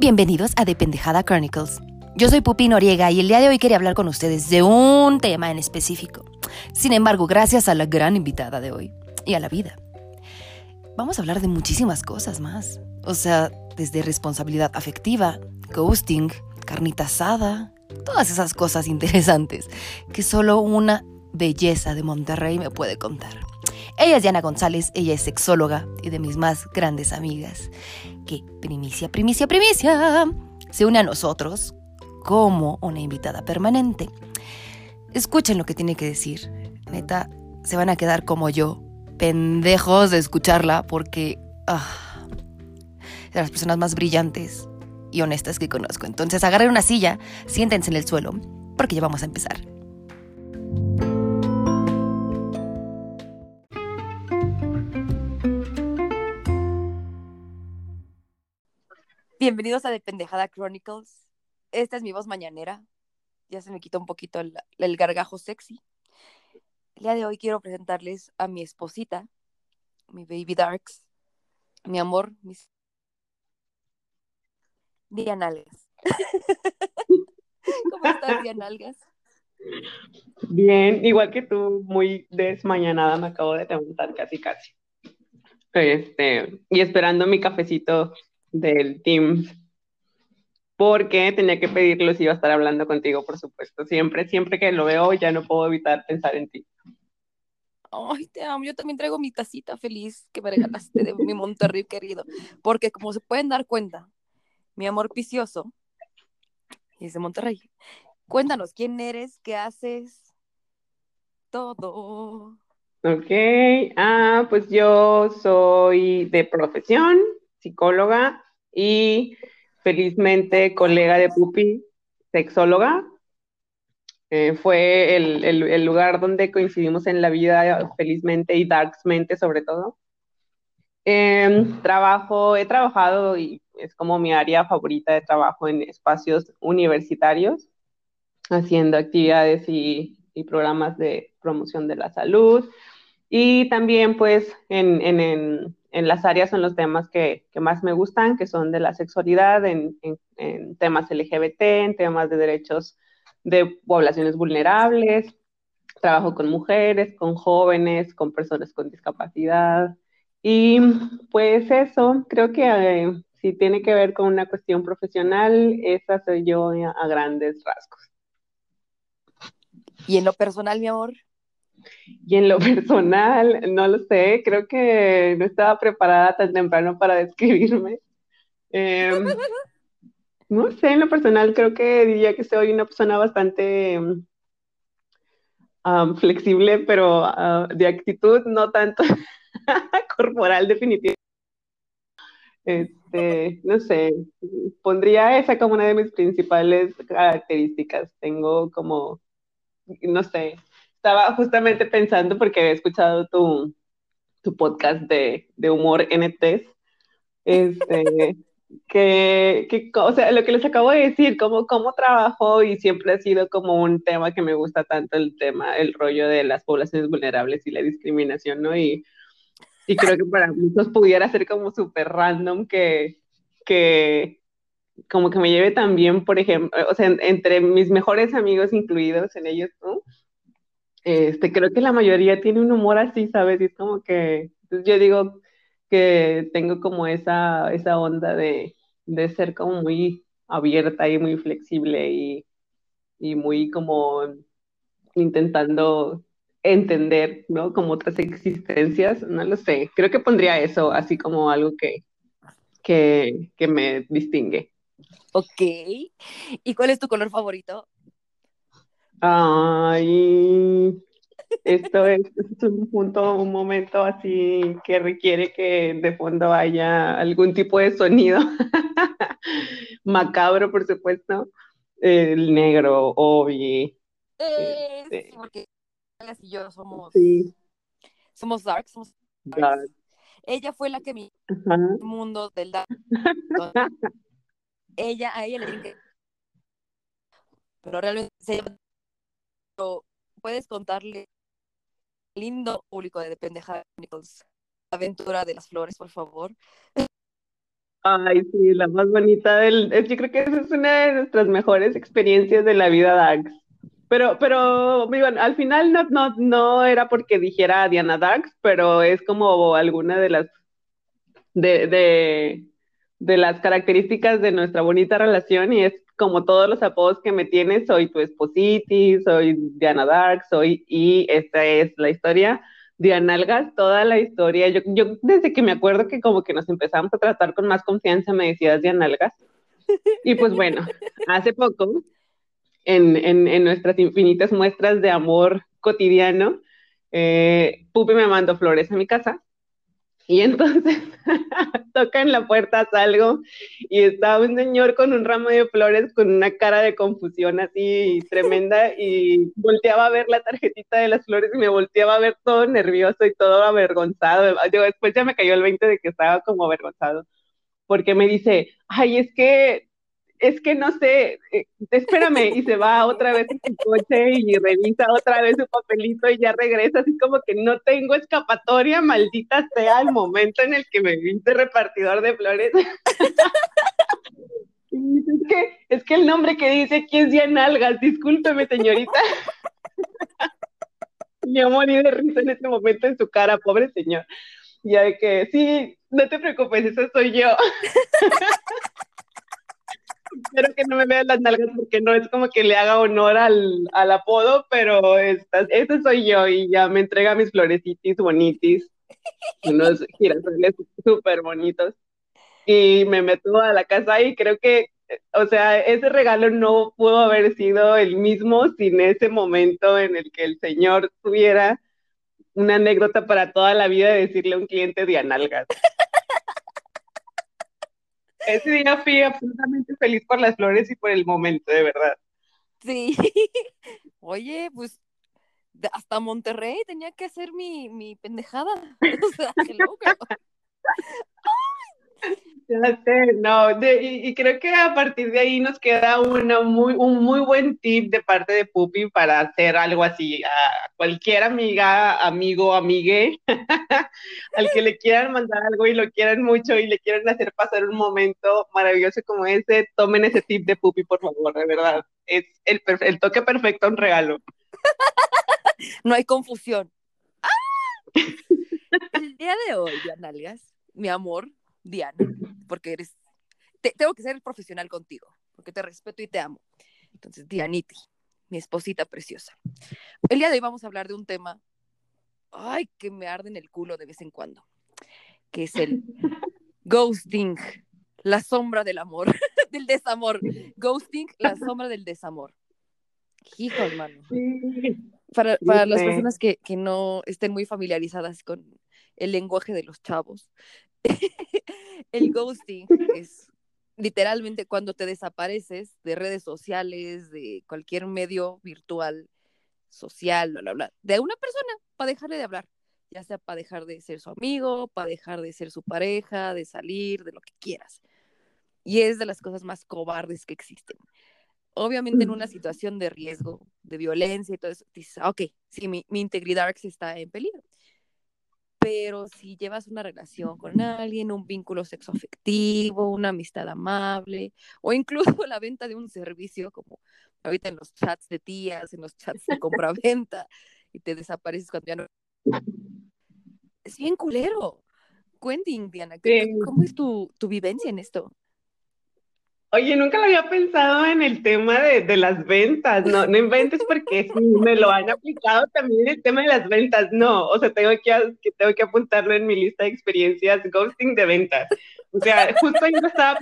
Bienvenidos a Dependejada Chronicles. Yo soy Pupi Noriega y el día de hoy quería hablar con ustedes de un tema en específico. Sin embargo, gracias a la gran invitada de hoy y a la vida, vamos a hablar de muchísimas cosas más. O sea, desde responsabilidad afectiva, ghosting, carnita asada, todas esas cosas interesantes que solo una belleza de Monterrey me puede contar. Ella es Diana González, ella es sexóloga y de mis más grandes amigas, que primicia, primicia, primicia, se une a nosotros como una invitada permanente. Escuchen lo que tiene que decir. Neta, se van a quedar como yo, pendejos de escucharla porque ah, de las personas más brillantes y honestas que conozco. Entonces agarren una silla, siéntense en el suelo, porque ya vamos a empezar. Bienvenidos a Dependejada Chronicles. Esta es mi voz mañanera. Ya se me quitó un poquito el, gargajo sexy. El día de hoy quiero presentarles a mi esposita, mi baby Darks, mi amor, mis Dianalgas. ¿Cómo estás, Dianalgas? Bien, igual que tú, muy desmañanada, me acabo de levantar casi casi. Este, y esperando mi cafecito del Teams, porque tenía que pedirlo si iba a estar hablando contigo, por supuesto. Siempre, siempre que lo veo, ya no puedo evitar pensar en ti. Ay, te amo. Yo también traigo mi tacita feliz que me regalaste de mi Monterrey querido. Porque como se pueden dar cuenta, mi amor picioso es de Monterrey. Cuéntanos, ¿quién eres? ¿Qué haces? Todo. Ok, ah, pues yo soy de profesión, psicóloga y felizmente colega de Pupi, sexóloga. Eh, fue el, el, el, lugar donde coincidimos en la vida, felizmente y darksmente sobre todo. Eh, trabajo, he trabajado y es como mi área favorita de trabajo en espacios universitarios, haciendo actividades y, y programas de promoción de la salud. Y también pues en, en, en, en las áreas son los temas que, que, más me gustan, que son de la sexualidad, en, en, temas LGBT, en temas de derechos de poblaciones vulnerables. Trabajo con mujeres, con jóvenes, con personas con discapacidad. Y pues eso, creo que eh, si tiene que ver con una cuestión profesional, esa soy yo a, a grandes rasgos. ¿Y en lo personal, mi amor? Y en lo personal, no lo sé, creo que no estaba preparada tan temprano para describirme. Eh, no sé, en lo personal creo que diría que soy una persona bastante um, flexible, pero uh, de actitud no tanto corporal definitivamente. Este, no sé, pondría esa como una de mis principales características. Tengo como, no sé, estaba justamente pensando porque he escuchado tu, tu podcast de, de humor NTs, este, que, que, o sea, lo que les acabo de decir, cómo, cómo trabajo y siempre ha sido como un tema que me gusta tanto el tema, el rollo de las poblaciones vulnerables y la discriminación, ¿no? Y, y creo que para muchos pudiera ser como súper random que, que como que me lleve también, por ejemplo, o sea, entre mis mejores amigos incluidos en ellos, ¿no? Este, creo que la mayoría tiene un humor así, ¿sabes? Y es como que, yo digo que tengo como esa, esa onda de, de ser como muy abierta y muy flexible y, y muy como intentando entender, ¿no? Como otras existencias, no lo sé. Creo que pondría eso así como algo que, que, que me distingue. Ok. ¿Y cuál es tu color favorito? Ay, esto es, es, un punto, un momento así que requiere que de fondo haya algún tipo de sonido macabro, por supuesto. El negro, obvio. Eh, este. sí, porque y yo somos, sí. somos dark, somos dark. Ella fue la que me el mundo del dark. ella, a ella le dije que pero realmente se puedes contarle lindo público de Dependeja Nichols, Aventura de las Flores, por favor. Ay, sí, la más bonita del... Yo creo que esa es una de nuestras mejores experiencias de la vida, Dax. Pero, pero, bueno, al final no, no, no era porque dijera Diana Dax, pero es como alguna de las de, de, de, las características de nuestra bonita relación y es como todos los apodos que me tienes, soy tu espositi, soy Diana Dark, soy, y esta es la historia de Analgas, toda la historia. Yo, yo desde que me acuerdo que como que nos empezamos a tratar con más confianza, me decías de Analgas. Y pues bueno, hace poco, en, en, en nuestras infinitas muestras de amor cotidiano, eh, Pupi me mandó flores a mi casa y entonces toca en la puerta, salgo y estaba un señor con un ramo de flores con una cara de confusión así tremenda y volteaba a ver la tarjetita de las flores y me volteaba a ver todo nervioso y todo avergonzado. Yo, después ya me cayó el 20 de que estaba como avergonzado porque me dice, ay, es que es que no sé, eh, espérame, y se va otra vez en su coche y revisa otra vez su papelito y ya regresa, así como que no tengo escapatoria, maldita sea el momento en el que me viste repartidor de flores. es, que, es que el nombre que dice aquí es Diana discúlpeme, señorita. Yo morí de risa en este momento en su cara, pobre señor. Ya de que, sí, no te preocupes, eso soy yo. Espero que no me vean las nalgas porque no es como que le haga honor al, al apodo, pero esta, ese soy yo y ya me entrega mis florecitis bonitis, unos girasoles súper bonitos. Y me meto a la casa y creo que, o sea, ese regalo no pudo haber sido el mismo sin ese momento en el que el señor tuviera una anécdota para toda la vida de decirle a un cliente de analgas ese día fui absolutamente feliz por las flores y por el momento, de verdad. Sí. Oye, pues hasta Monterrey tenía que hacer mi, mi pendejada. O sea, qué loco. no, y, creo que a partir de ahí nos queda una muy, un muy buen tip de parte de Pupi para hacer algo así a cualquier amiga, amigo, amigue, al que le quieran mandar algo y lo quieran mucho y le quieran hacer pasar un momento maravilloso como ese, tomen ese tip de Pupi, por favor, de verdad. Es el, el toque perfecto a un regalo. No hay confusión. ¡Ah! El día de hoy, Nalgas, mi amor, Diana, porque eres, tengo que ser profesional contigo, porque te respeto y te amo. Entonces, Dianiti, mi esposita preciosa. El día de hoy vamos a hablar de un tema, ay, que me arde en el culo de vez en cuando, que es el ghosting, la sombra del amor, del desamor. Ghosting, la sombra del desamor. Hijo, hermano. Para, para las personas que, que no estén muy familiarizadas con el lenguaje de los chavos, el ghosting es literalmente cuando te desapareces de redes sociales, de cualquier medio virtual, social, bla, bla, bla, de una persona para dejarle de hablar, ya sea para dejar de ser su amigo, para dejar de ser su pareja, de salir, de lo que quieras. Y es de las cosas más cobardes que existen. Obviamente en una situación de riesgo, de violencia y todo eso, dices, ah, ok, sí, mi, mi integridad está en peligro pero si llevas una relación con alguien, un vínculo sexoafectivo, una amistad amable, o incluso la venta de un servicio, como ahorita en los chats de tías, en los chats de compra-venta, y te desapareces cuando ya no. Es bien culero. Cuénting, Diana, ¿cómo es tu, tu vivencia en esto? Oye, nunca lo había pensado en el tema de, de las ventas, no, no inventes porque sí, me lo han aplicado también el tema de las ventas, no, o sea, tengo que, tengo que apuntarlo en mi lista de experiencias, ghosting de ventas. O sea, justo yo estaba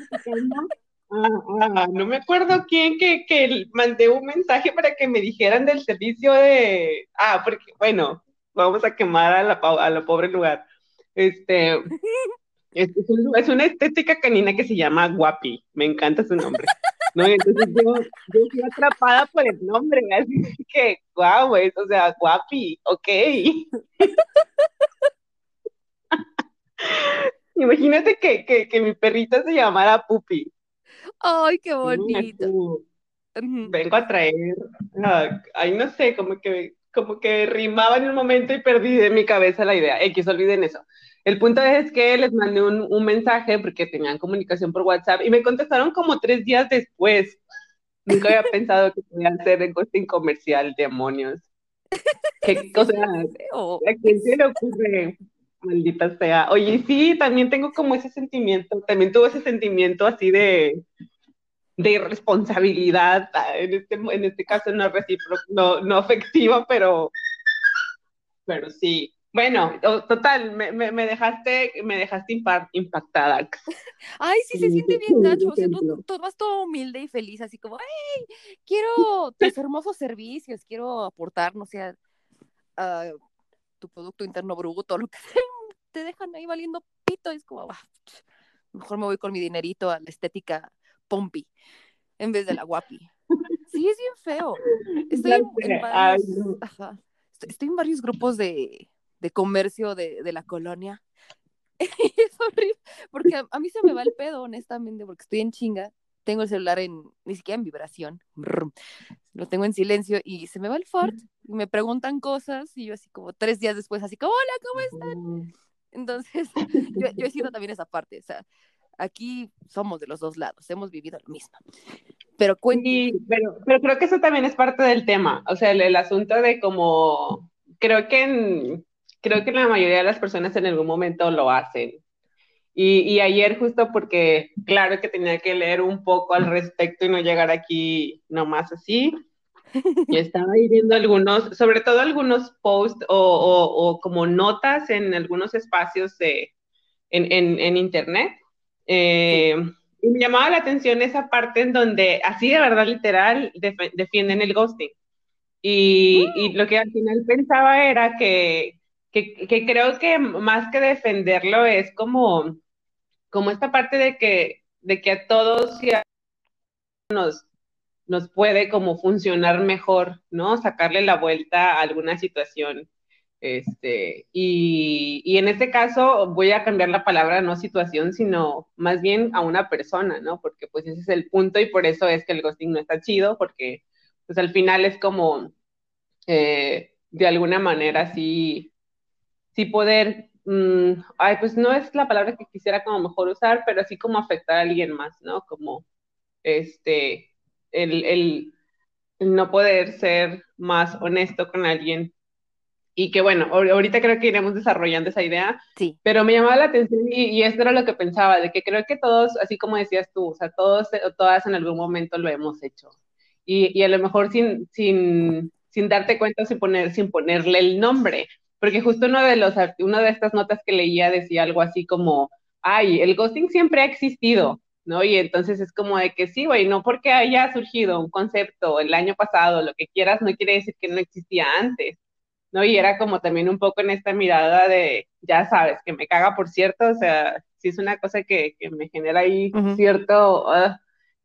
ah, ah, no me acuerdo quién que, que mandé un mensaje para que me dijeran del servicio de, ah, porque, bueno, vamos a quemar a la, a la pobre lugar. Este, es, una estética canina que se llama Guapi. Me encanta su nombre. ¿no? Entonces yo, yo fui atrapada por el nombre, así que, guau, wow, o sea, Guapi, ok. Imagínate que, que, que, mi perrita se llamara Pupi. Ay, qué bonito. Vengo a traer, ay, no sé, como que como que rimaba en un momento y perdí de mi cabeza la idea. X, olviden eso. El punto es que les mandé un, un mensaje porque tenían comunicación por WhatsApp y me contestaron como tres días después. Nunca había pensado que podía hacer ghosting comercial, demonios. ¿Qué cosa? ¿A quién se le ocurre? Maldita sea. Oye, sí, también tengo como ese sentimiento, también tuve ese sentimiento así de, de irresponsabilidad, ah, en este, en este caso no recíproco, no, no afectiva, pero, pero sí. Bueno, total, me, me, me dejaste, me dejaste impactada. Ay, sí, se siente bien gacho, o sea, tú, tú, vas todo humilde y feliz, así como, ay, quiero tus hermosos servicios, quiero aportar, no sé, a, tu Producto Interno Bruto, lo que sea, te dejan ahí valiendo pito, y es como, ah, mejor me voy con mi dinerito a la estética pompi en vez de la guapi. Sí, es bien feo. Estoy, en, varios, estoy en varios grupos de, de comercio de, de, la colonia. es horrible, porque a, mí se me va el pedo, honestamente, porque estoy en chinga. Tengo el celular en, ni siquiera en vibración. Lo tengo en silencio y se me va el fart y me preguntan cosas y yo así como tres días después, así como, hola, ¿cómo están? Entonces, yo, yo he sido también esa parte, o sea, aquí somos de los dos lados, hemos vivido lo mismo. Pero, sí, pero, pero creo que eso también es parte del tema, o sea, el, el asunto de como, creo que, en, creo que la mayoría de las personas en algún momento lo hacen. Y, y, ayer justo porque, claro que tenía que leer un poco al respecto y no llegar aquí nomás así, yo estaba viendo algunos, sobre todo algunos posts o, o, o como notas en algunos espacios de, en, en, en internet eh, y me llamaba la atención esa parte en donde, así de verdad, literal, defienden el ghosting. Y, y, mm. lo que al final pensaba era que, que, creo que más que defenderlo es como, como esta parte de que, de que a todos nos, nos puede como funcionar mejor, ¿no? Sacarle la vuelta a alguna situación este, y, y, en este caso voy a cambiar la palabra no situación, sino más bien a una persona, ¿no? Porque pues ese es el punto y por eso es que el ghosting no está chido, porque pues al final es como eh, de alguna manera sí, sí poder, mmm, ay, pues no es la palabra que quisiera como mejor usar, pero así como afectar a alguien más, ¿no? Como este, el, el, el no poder ser más honesto con alguien y que bueno, ahorita creo que iremos desarrollando esa idea, sí. pero me llamaba la atención y, y, esto era lo que pensaba, de que creo que todos, así como decías tú, o sea, todos o todas en algún momento lo hemos hecho. Y, y a lo mejor sin, sin, sin darte cuenta, sin, poner, sin ponerle el nombre, porque justo uno de, los, una de estas notas que leía decía algo así como, ay, el ghosting siempre ha existido, ¿no? Y entonces es como de que sí, güey, no porque haya surgido un concepto el año pasado, lo que quieras, no quiere decir que no existía antes. ¿no? Y era como también un poco en esta mirada de, ya sabes, que me caga por cierto, o sea, sí es una cosa que, que me genera ahí uh -huh. cierto, uh,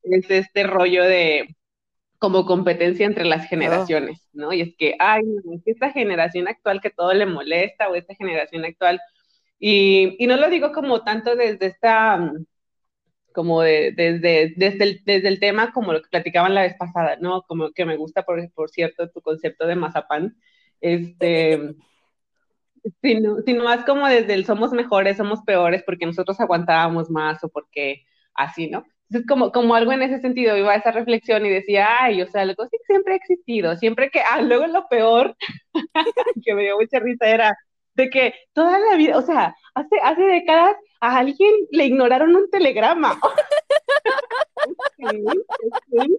es este rollo de como competencia entre las generaciones, oh. ¿no? Y es que, ay, no, es que esta generación actual que todo le molesta, o esta generación actual, y, y no lo digo como tanto desde esta, como de, desde, desde, el, desde el tema como lo que platicaban la vez pasada, ¿no? Como que me gusta, por, por cierto, tu concepto de mazapán, este, sino, sino más como desde el somos mejores, somos peores porque nosotros aguantábamos más o porque así, ¿no? Entonces, como, como algo en ese sentido, iba a esa reflexión y decía, ay, o sea, algo sí siempre ha existido, siempre que, ah, luego lo peor, que me dio mucha risa era de que toda la vida, o sea, hace, hace décadas a alguien le ignoraron un telegrama. okay, okay.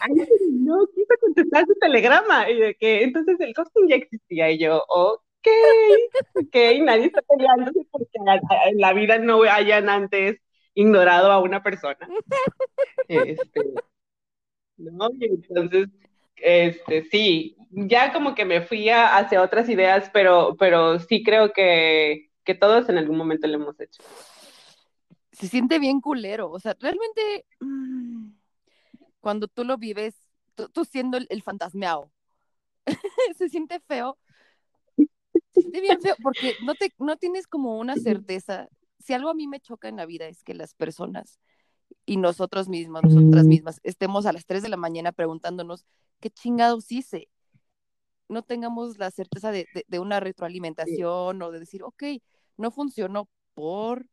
Ay, no quiso contestar su telegrama y de que entonces el ghosting ya existía y yo, ok, ok, nadie está peleándose porque en la vida no hayan antes ignorado a una persona. Este, no, y entonces, este, sí, ya como que me fui a, hacia otras ideas, pero, pero sí creo que, que todos en algún momento lo hemos hecho se siente bien culero. O sea, realmente mmm, cuando tú lo vives, tú, tú siendo el, el fantasmeado, se siente feo. Se siente bien feo porque no, te, no tienes como una certeza. Si algo a mí me choca en la vida es que las personas y nosotros mismos, nosotras mismas, estemos a las 3 de la mañana preguntándonos qué chingados hice. no tengamos la certeza de, una retroalimentación o de decir, ok, no funcionó por,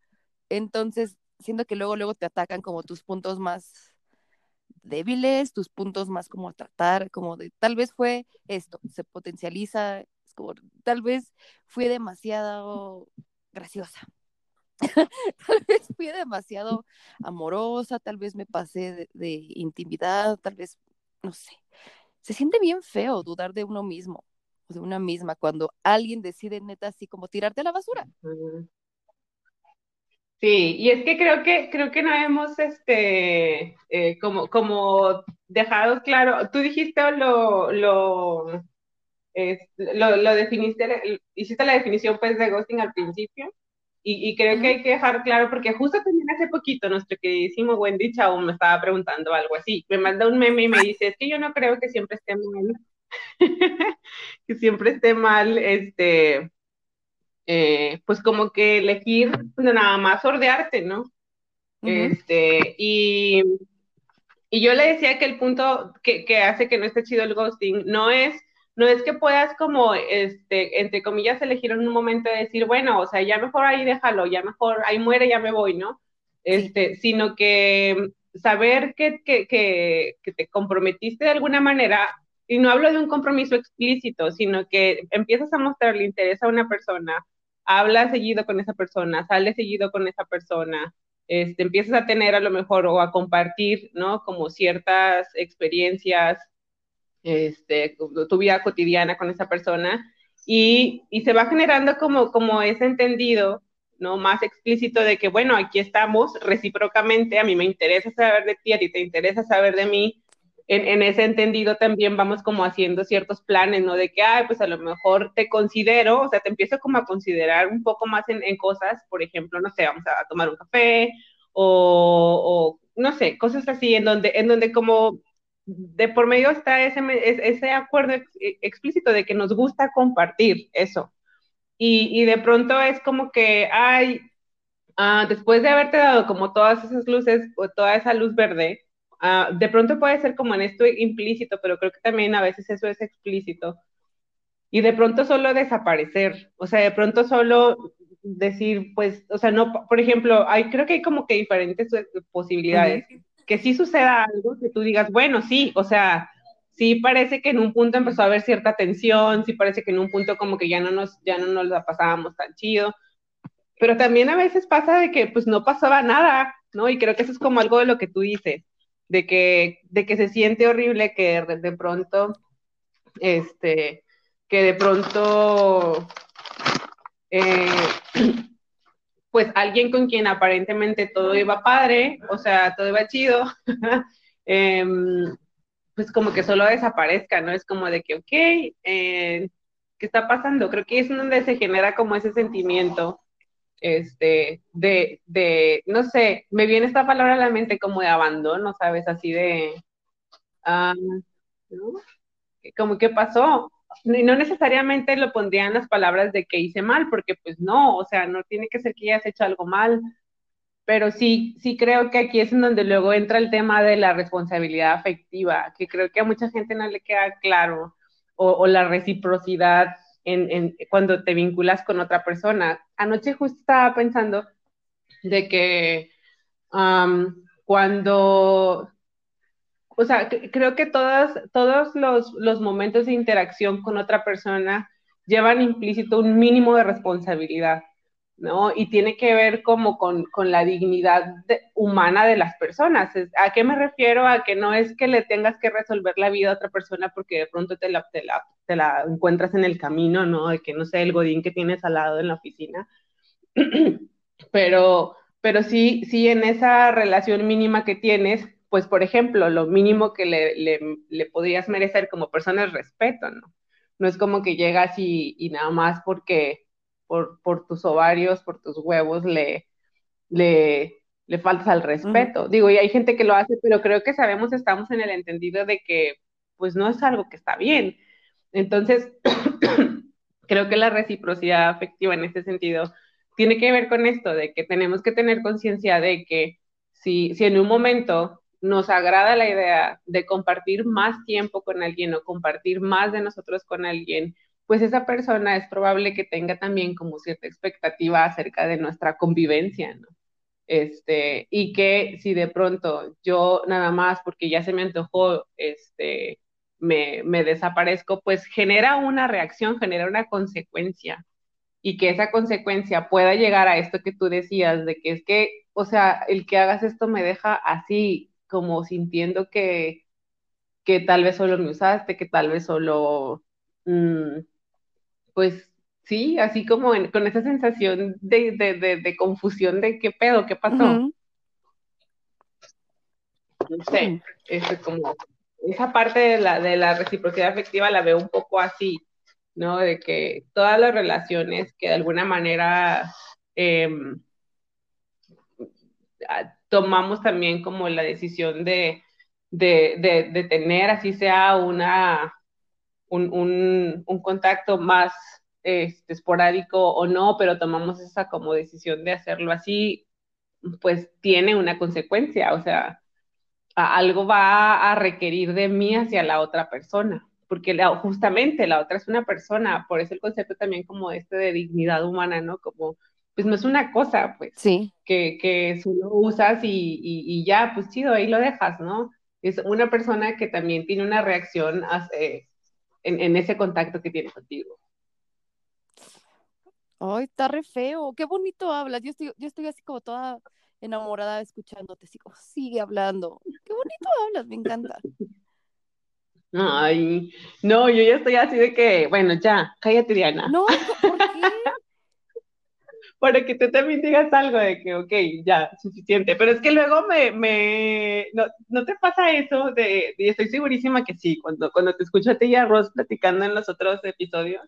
entonces siento que luego, luego te atacan como tus puntos más débiles, tus puntos más como a tratar, como de, tal vez fue esto, se potencializa, es como, tal vez fui demasiado graciosa, tal vez fui demasiado amorosa, tal vez me pasé de, intimidad, tal vez, no sé, se siente bien feo dudar de uno mismo o de una misma cuando alguien decide neta así como tirarte a la basura. Sí, y es que creo que creo que no hemos este eh, como como dejado claro, tú dijiste lo lo, lo, lo definiste, hiciste la definición pues de ghosting al principio, y, creo que hay que dejar claro, porque justo también hace poquito nuestro queridísimo Wendy Chao me estaba preguntando algo así. Me manda un meme y me dice, es que yo no creo que siempre esté mal, que siempre esté mal, este, eh, pues como que elegir nada más sordearte, ¿no? Este, y, y yo le decía que el punto que, que hace que no esté chido el ghosting no es no es que puedas como, este, entre comillas, elegir en un momento de decir, bueno, o sea, ya mejor ahí déjalo, ya mejor ahí muere, ya me voy, ¿no? Este, sino que saber que, que, que, que te comprometiste de alguna manera, y no hablo de un compromiso explícito, sino que empiezas a mostrarle interés a una persona, hablas seguido con esa persona, sales seguido con esa persona, este, empiezas a tener a lo mejor o a compartir, ¿no? Como ciertas experiencias este, tu vida cotidiana con esa persona y, y, se va generando como, como ese entendido, ¿no? Más explícito de que, bueno, aquí estamos recíprocamente, a mí me interesa saber de ti, a ti te interesa saber de mí. En, en, ese entendido también vamos como haciendo ciertos planes, ¿no? De que, ay, pues a lo mejor te considero, o sea, te empiezo como a considerar un poco más en, en cosas, por ejemplo, no sé, vamos a tomar un café o, o no sé, cosas así, en donde, en donde como de por medio está ese, ese acuerdo explícito de que nos gusta compartir eso. Y, de pronto es como que, ay, ah, después de haberte dado como todas esas luces o toda esa luz verde, ah, de pronto puede ser como en esto implícito, pero creo que también a veces eso es explícito. Y de pronto solo desaparecer, o sea, de pronto solo decir, pues, o sea, no, por ejemplo, hay, creo que hay como que diferentes posibilidades que sí suceda algo, que tú digas, bueno, sí, o sea, sí parece que en un punto empezó a haber cierta tensión, sí parece que en un punto como que ya no nos, ya no nos la pasábamos tan chido, pero también a veces pasa de que pues no pasaba nada, ¿no? Y creo que eso es como algo de lo que tú dices, de que, de que se siente horrible que de pronto, este, que de pronto, eh, pues alguien con quien aparentemente todo iba padre, o sea, todo iba chido, em, pues como que solo desaparezca, ¿no? Es como de que, ok, eh, ¿qué está pasando? Creo que es donde se genera como ese sentimiento, este, de, de, no sé, me viene esta palabra a la mente como de abandono, ¿sabes? Así de, ah, ¿no? Como, ¿qué pasó? No necesariamente lo pondrían las palabras de que hice mal, porque pues no, o sea, no tiene que ser que hayas hecho algo mal, pero sí, sí creo que aquí es en donde luego entra el tema de la responsabilidad afectiva, que creo que a mucha gente no le queda claro, o, la reciprocidad en, cuando te vinculas con otra persona. Anoche justo estaba pensando de que cuando o sea, creo que todas, todos los, los, momentos de interacción con otra persona llevan implícito un mínimo de responsabilidad, ¿no? Y tiene que ver como con, con la dignidad humana de las personas. ¿A qué me refiero? A que no es que le tengas que resolver la vida a otra persona porque de pronto te la, te la, te la encuentras en el camino, ¿no? De que no sé, el godín que tienes al lado en la oficina. pero, pero sí, sí en esa relación mínima que tienes, pues por ejemplo, lo mínimo que le, le, podrías merecer como persona es respeto, ¿no? No es como que llegas y, y nada más porque por, por, tus ovarios, por tus huevos, le, le, le faltas al respeto. Digo, y hay gente que lo hace, pero creo que sabemos, estamos en el entendido de que pues no es algo que está bien. Entonces, creo que la reciprocidad afectiva en este sentido tiene que ver con esto, de que tenemos que tener conciencia de que si, si en un momento nos agrada la idea de compartir más tiempo con alguien o compartir más de nosotros con alguien, pues esa persona es probable que tenga también como cierta expectativa acerca de nuestra convivencia, ¿no? Este, y que si de pronto yo nada más porque ya se me antojó, este, me, me desaparezco, pues genera una reacción, genera una consecuencia y que esa consecuencia pueda llegar a esto que tú decías, de que es que, o sea, el que hagas esto me deja así, como sintiendo que, que tal vez solo me usaste, que tal vez solo, mm, pues sí, así como con esa sensación de, de, confusión de qué pedo, qué pasó. No sé, es como esa parte de la, de la reciprocidad afectiva la veo un poco así ¿no? De que todas las relaciones que de alguna manera em, tomamos también como la decisión de, de, tener, así sea una, un, contacto más este, esporádico o no, pero tomamos esa como decisión de hacerlo así, pues tiene una consecuencia, o sea, algo va a requerir de mí hacia la otra persona porque justamente la otra es una persona, por eso el concepto también como este de dignidad humana, ¿no? Como, pues no es una cosa, pues, sí. que, que solo usas y, y, ya, pues chido, ahí lo dejas, ¿no? Es una persona que también tiene una reacción en, en, ese contacto que tiene contigo. Ay, está re feo, qué bonito hablas, yo estoy, yo estoy así como toda enamorada escuchándote, así como sigue hablando, qué bonito hablas, me encanta. Ay, no, yo ya estoy así de que, bueno, ya, cállate, Diana. No, ¿por qué? Para que tú también digas algo de que, ok, ya, suficiente. Pero es que luego me, me, no, no te pasa eso de, y estoy segurísima que sí, cuando, cuando te escucho a ti y a Ross platicando en los otros episodios,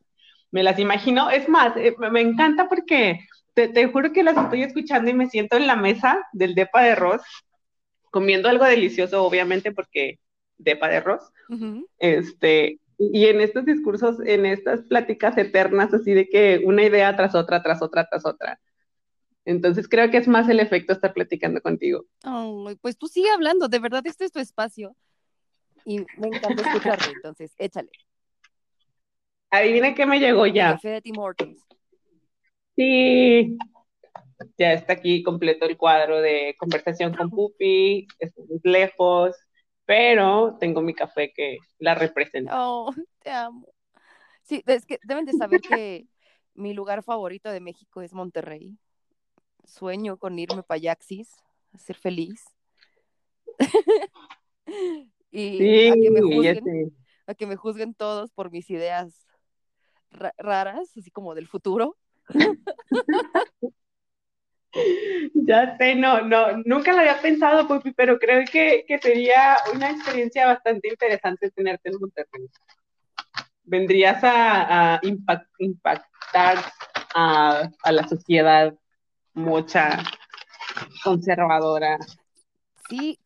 me las imagino. Es más, eh, me encanta porque te, te juro que las estoy escuchando y me siento en la mesa del depa de Ross, comiendo algo delicioso, obviamente, porque depa de Ross este, y en estos discursos, en estas pláticas eternas, así de que una idea tras otra, tras otra, tras otra. Entonces creo que es más el efecto estar platicando contigo. pues tú sigue hablando, de verdad este es tu espacio. Y me encanta escucharte, entonces échale. Adivina qué me llegó ya. Sí, ya está aquí completo el cuadro de conversación con Pupi, estamos lejos, pero tengo mi café que la representa. Oh, te amo. Sí, es que deben de saber que mi lugar favorito de México es Monterrey. Sueño con irme para Yaxis, a ser feliz. y a, que me juzguen, a que me juzguen todos por mis ideas raras, así como del futuro. Ya sé, no, no, nunca lo había pensado, Pupi, pero creo que, sería una experiencia bastante interesante tenerte en Monterrey. Vendrías a, impactar a, la sociedad mucha conservadora. Sí,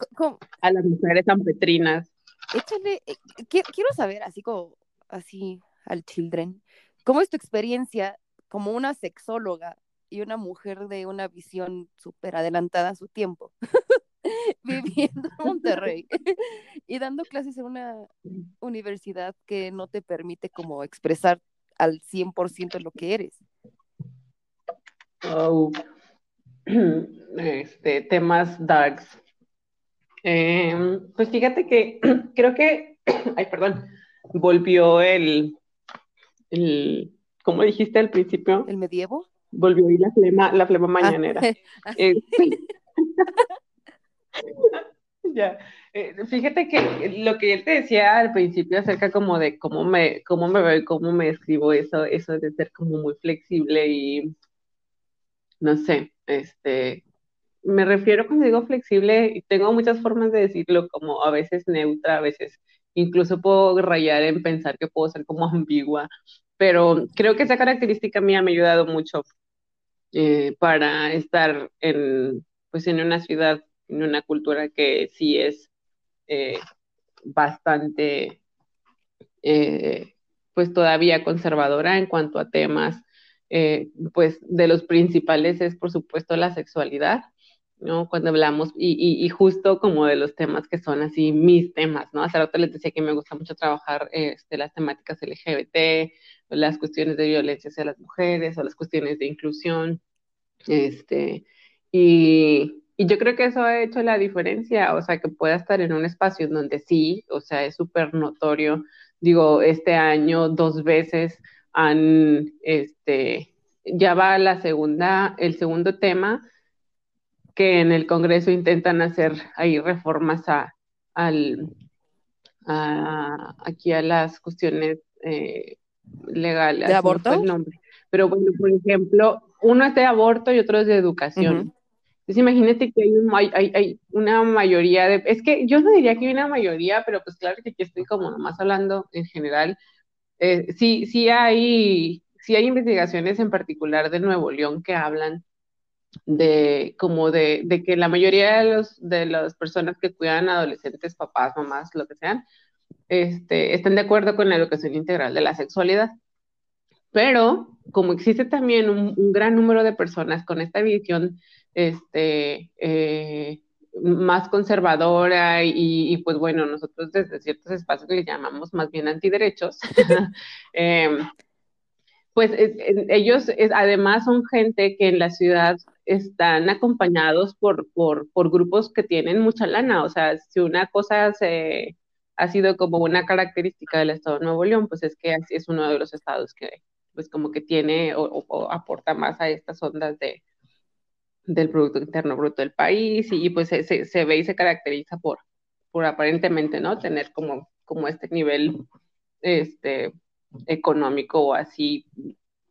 a las mujeres ampetrinas. Échale, eh, quiero saber, así como, así al children, ¿cómo es tu experiencia como una sexóloga y una mujer de una visión súper adelantada a su tiempo, viviendo en Monterrey y dando clases en una universidad que no te permite como expresar al 100% lo que eres. Oh. Este, temas darks. Em, pues fíjate que creo que, ay, perdón, volvió el, el, ¿cómo dijiste al principio? ¿El medievo? Volvió ahí la flema, la flema ah, mañanera. Ah, eh, ya. Eh, fíjate que lo que él te decía al principio acerca como de cómo me, cómo me veo y cómo me escribo eso, eso de ser como muy flexible y no sé, este, me refiero cuando digo flexible, y tengo muchas formas de decirlo, como a veces neutra, a veces incluso puedo rayar en pensar que puedo ser como ambigua, pero creo que esa característica mía me ha ayudado mucho eh, para estar en, pues en una ciudad, en una cultura que sí es eh, bastante, eh, pues todavía conservadora en cuanto a temas, pues de los principales es por supuesto la sexualidad. ¿No? Cuando hablamos, y, justo como de los temas que son así mis temas, ¿no? Hace rato les decía que me gusta mucho trabajar este, las temáticas LGBT, las cuestiones de violencia hacia las mujeres o las cuestiones de inclusión, este, y, y yo creo que eso ha hecho la diferencia, o sea, que pueda estar en un espacio en donde sí, o sea, es súper notorio, digo, este año dos veces han, este, ya va la segunda, el segundo tema, que en el Congreso intentan hacer ahí reformas a, al, aquí a las cuestiones eh, legales. ¿De aborto? el nombre. Pero bueno, por ejemplo, uno es de aborto y otro es de educación. Entonces imagínate que hay, hay, hay, una mayoría de... Es que yo no diría que hay una mayoría, pero pues claro que aquí estoy como nomás hablando en general. Eh, sí, sí hay, sí hay investigaciones en particular de Nuevo León que hablan de como de, de, que la mayoría de, los, de las personas que cuidan adolescentes, papás, mamás, lo que sean, este, están de acuerdo con la educación integral de la sexualidad. Pero como existe también un, gran número de personas con esta visión este, eh, más conservadora y, pues bueno, nosotros desde ciertos espacios que le llamamos más bien antiderechos, eh, pues ellos además son gente que en la ciudad están acompañados por, por, por, grupos que tienen mucha lana. O sea, si una cosa se, ha sido como una característica del estado de Nuevo León, pues es que es uno de los estados que pues como que tiene o, aporta más a estas ondas de, del Producto Interno Bruto del país y, pues se, se, ve y se caracteriza por, por aparentemente, ¿no? Tener como, como este nivel este, económico o así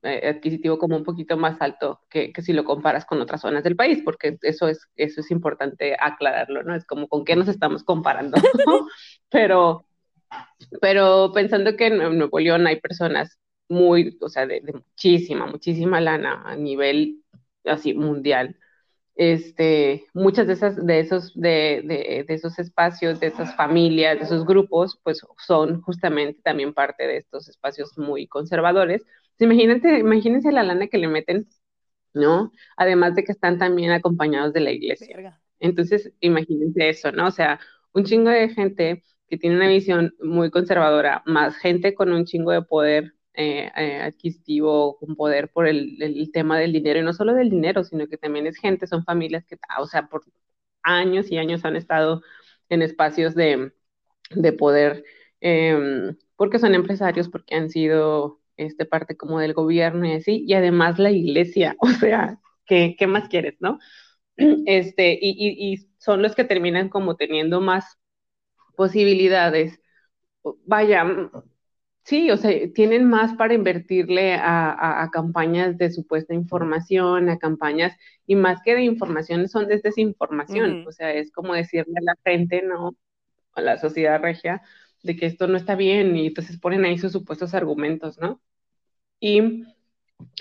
eh, adquisitivo como un poquito más alto que, que, si lo comparas con otras zonas del país, porque eso es, eso es importante aclararlo, ¿no? Es como con qué nos estamos comparando. pero, pero pensando que en Nuevo León hay personas muy, o sea, de, muchísima, muchísima lana a nivel así mundial, este, muchas de esas, de esos, de, de, esos espacios, de esas familias, de esos grupos, pues son justamente también parte de estos espacios muy conservadores. Imagínense, imagínense la lana que le meten, ¿no? Además de que están también acompañados de la iglesia. Entonces, imagínense eso, ¿no? O sea, un chingo de gente que tiene una visión muy conservadora, más gente con un chingo de poder eh, eh, adquisitivo, con poder por el, el, tema del dinero, y no solo del dinero, sino que también es gente, son familias que, o sea, por años y años han estado en espacios de, de poder, eh, porque son empresarios, porque han sido este, parte como del gobierno y así, y además la iglesia, o sea, ¿qué, qué más quieres, no? Este, y, y, y son los que terminan como teniendo más posibilidades. Vaya, Sí, o sea, tienen más para invertirle a, campañas de supuesta información, a campañas, y más que de información, son de desinformación. O sea, es como decirle a la gente, ¿no? A la sociedad regia, de que esto no está bien, y entonces ponen ahí sus supuestos argumentos, ¿no? Y,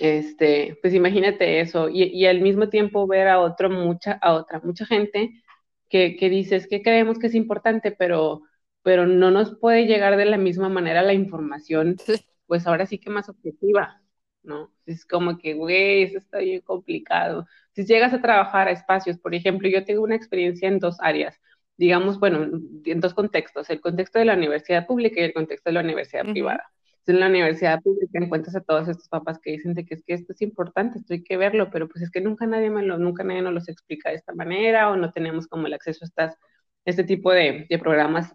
este, pues imagínate eso, y, y al mismo tiempo ver a otro, mucha, a otra, mucha gente que, que dice, es que creemos que es importante, pero pero no nos puede llegar de la misma manera la información, pues ahora sí que más objetiva, ¿no? Es como que, güey, eso está bien complicado. Si llegas a trabajar a espacios, por ejemplo, yo tengo una experiencia en dos áreas, digamos, bueno, en dos contextos, el contexto de la universidad pública y el contexto de la universidad privada. en la universidad pública encuentras a todos estos papás que dicen de que es que esto es importante, esto hay que verlo, pero pues es que nunca nadie me lo, nunca nadie nos los explica de esta manera o no tenemos como el acceso a estas, este tipo de, de programas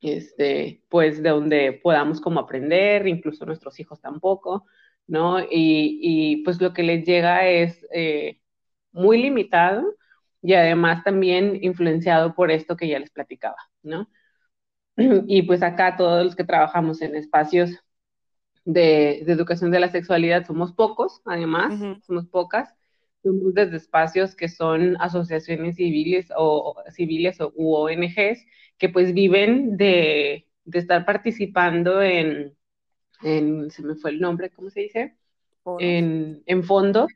este, pues de donde podamos como aprender, incluso nuestros hijos tampoco, ¿no? Y, y pues lo que les llega es eh, muy limitado y además también influenciado por esto que ya les platicaba, ¿no? Y pues acá todos los que trabajamos en espacios de, de educación de la sexualidad somos pocos, además, uh -huh. somos pocas, somos desde espacios que son asociaciones civiles o civiles o u ONGs que pues viven de, de estar participando en, en, se me fue el nombre, ¿cómo se dice? En, en, fondos,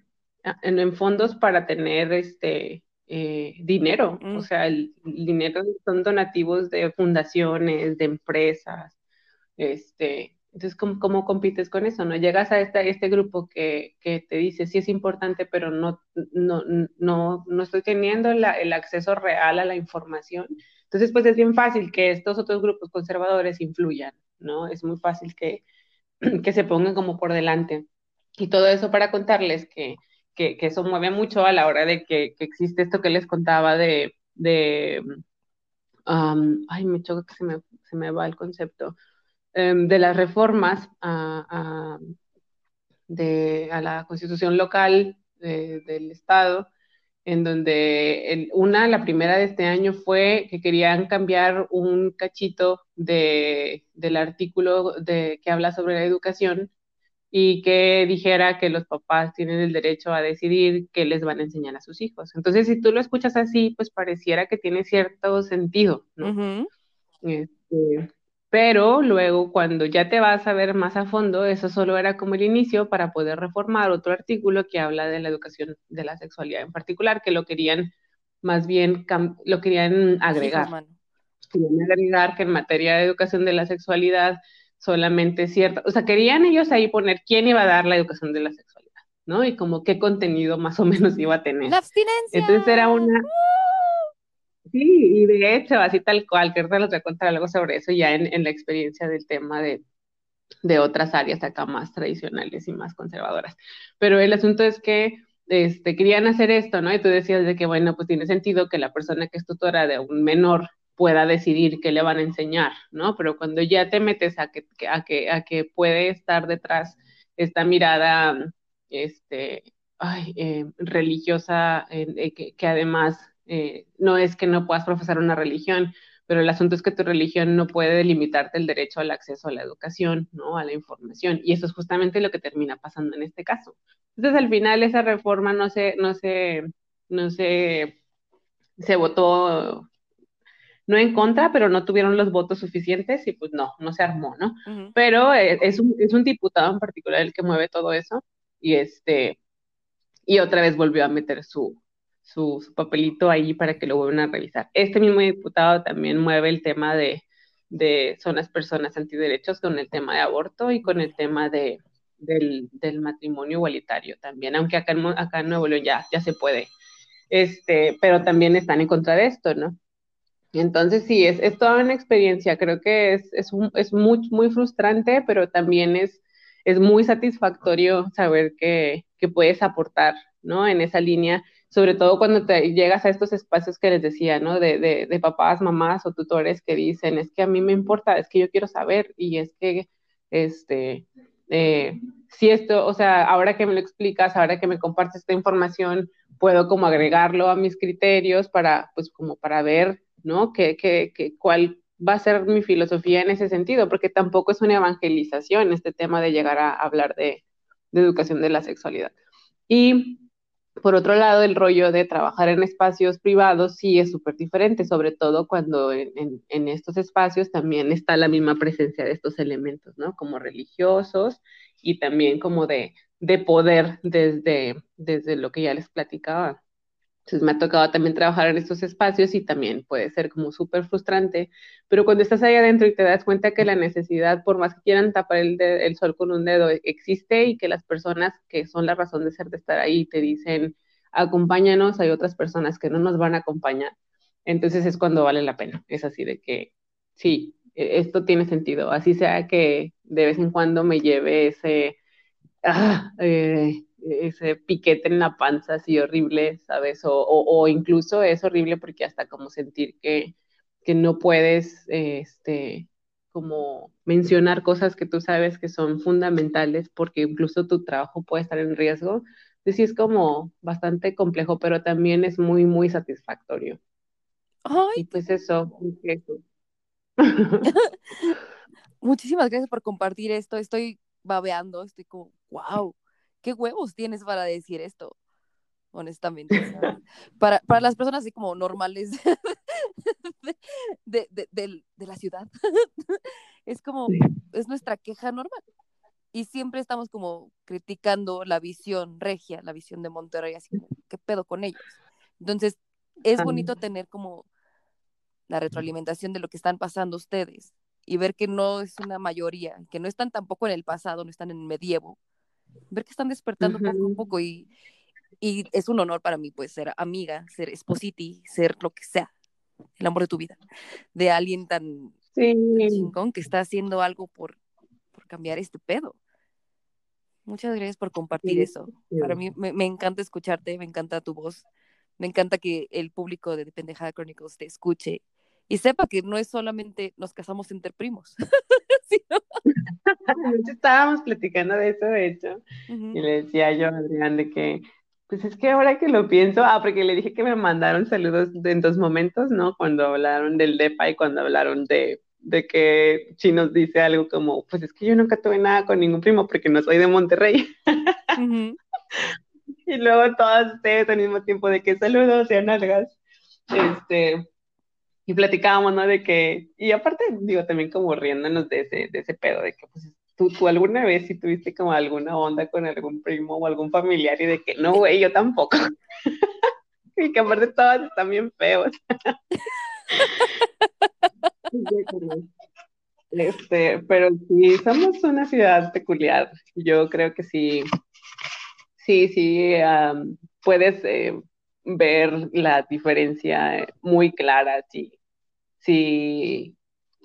en, en, fondos para tener este eh, dinero, mm. o sea, el, el, dinero son donativos de fundaciones, de empresas, este, Entonces, ¿cómo, compites con eso? ¿No? Llegas a este, este grupo que, que, te dice, sí es importante, pero no, no, no, no estoy teniendo el acceso real a la información. Entonces, pues es bien fácil que estos otros grupos conservadores influyan, ¿no? Es muy fácil que, que se pongan como por delante. Y todo eso para contarles que, que, eso mueve mucho a la hora de que, existe esto que les contaba de, de um, ay, me choca que se me, se me va el concepto, um, de las reformas a, a, de, a la constitución local de, del Estado, en donde el, una, la primera de este año fue que querían cambiar un cachito de, del artículo de, que habla sobre la educación y que dijera que los papás tienen el derecho a decidir qué les van a enseñar a sus hijos. Entonces, si tú lo escuchas así, pues pareciera que tiene cierto sentido, ¿no? este, pero luego, cuando ya te vas a ver más a fondo, eso solo era como el inicio para poder reformar otro artículo que habla de la educación de la sexualidad en particular, que lo querían más bien, lo querían agregar. querían agregar que en materia de educación de la sexualidad solamente cierta, o sea, querían ellos ahí poner quién iba a dar la educación de la sexualidad, ¿no? Y como qué contenido más o menos iba a tener. La abstinencia. Entonces era una... Sí, y de hecho, así tal cual, que ahorita les voy a contar algo sobre eso ya en, en la experiencia del tema de, de otras áreas acá más tradicionales y más conservadoras. Pero el asunto es que este, querían hacer esto, ¿no? Y tú decías de que, bueno, pues tiene sentido que la persona que es tutora de un menor pueda decidir qué le van a enseñar, ¿no? Pero cuando ya te metes a que, a que, a que puede estar detrás esta mirada este, ay, eh, religiosa, eh, que, que, además eh, no es que no puedas profesar una religión, pero el asunto es que tu religión no puede limitarte el derecho al acceso a la educación, ¿no? A la información. Y eso es justamente lo que termina pasando en este caso. Entonces, al final, esa reforma no se, no se, no se, se votó no en contra, pero no tuvieron los votos suficientes y pues no, no se armó, ¿no? Pero eh, es, un, es un diputado en particular el que mueve todo eso y este, y otra vez volvió a meter su, su, papelito ahí para que lo vuelvan a revisar. Este mismo diputado también mueve el tema de, de son las personas antiderechos con el tema de aborto y con el tema de, del, del matrimonio igualitario también, aunque acá en, acá en Nuevo León ya, ya se puede, este, pero también están en contra de esto, ¿no? Entonces sí, es, es toda una experiencia, creo que es, es, es muy, muy frustrante, pero también es, es muy satisfactorio saber que, que puedes aportar, ¿no? En esa línea, sobre todo cuando te llegas a estos espacios que les decía, ¿no? De, de, de, papás, mamás o tutores que dicen, es que a mí me importa, es que yo quiero saber y es que, este, eh, si esto, o sea, ahora que me lo explicas, ahora que me compartes esta información, puedo como agregarlo a mis criterios para, pues como para ver ¿no? Que, que, que, ¿Cuál va a ser mi filosofía en ese sentido? Porque tampoco es una evangelización este tema de llegar a hablar de, de educación de la sexualidad. Y por otro lado, el rollo de trabajar en espacios privados sí es súper diferente, sobre todo cuando en, en, en, estos espacios también está la misma presencia de estos elementos, ¿no? Como religiosos y también como de, de poder desde, desde lo que ya les platicaba, entonces me ha tocado también trabajar en estos espacios y también puede ser como súper frustrante, pero cuando estás ahí adentro y te das cuenta que la necesidad, por más que quieran tapar el, el, sol con un dedo, existe y que las personas que son la razón de ser de estar ahí te dicen, acompáñanos, hay otras personas que no nos van a acompañar, entonces es cuando vale la pena, es así de que sí, esto tiene sentido, así sea que de vez en cuando me lleve ese... Ah, eh, ese piquete en la panza así horrible, ¿sabes? O, o, o, incluso es horrible porque hasta como sentir que, que no puedes, este, como mencionar cosas que tú sabes que son fundamentales porque incluso tu trabajo puede estar en riesgo. Entonces es como bastante complejo, pero también es muy, muy satisfactorio. Ay. Y pues eso, eso. Muchísimas gracias por compartir esto. Estoy babeando, estoy como, wow. ¿qué huevos tienes para decir esto? Honestamente. Para, para las personas así como normales de, de, de, de la ciudad, es como, es nuestra queja normal. Y siempre estamos como criticando la visión regia, la visión de Monterrey, así como, ¿qué pedo con ellos? Entonces, es bonito tener como la retroalimentación de lo que están pasando ustedes y ver que no es una mayoría, que no están tampoco en el pasado, no están en el medievo, ver que están despertando poco a poco y, y es un honor para mí, pues, ser amiga, ser espositi, ser lo que sea, el amor de tu vida, de alguien tan, chingón que está haciendo algo por, por cambiar este pedo. Muchas gracias por compartir eso. Para mí me, me, encanta escucharte, me encanta tu voz, me encanta que el público de Pendejada Chronicles te escuche y sepa que no es solamente nos casamos entre primos. Estábamos platicando de eso, de hecho, y le decía yo a Adrián de que, pues es que ahora que lo pienso, ah, porque le dije que me mandaron saludos en dos momentos, ¿no? Cuando hablaron del DEPA y cuando hablaron de, de que Chinos dice algo como, pues es que yo nunca tuve nada con ningún primo porque no soy de Monterrey. y luego todas ustedes al mismo tiempo de que saludos y nalgas. Este, y platicábamos, ¿no? De que, y aparte, digo, también como riéndonos de ese, de ese pedo, de que pues tú, tú alguna vez si tuviste como alguna onda con algún primo o algún familiar y de que no, güey, yo tampoco. y que aparte todas están bien feos. este, pero sí, somos una ciudad peculiar. Yo creo que sí, sí, sí, puedes eh, ver la diferencia muy clara, sí, si,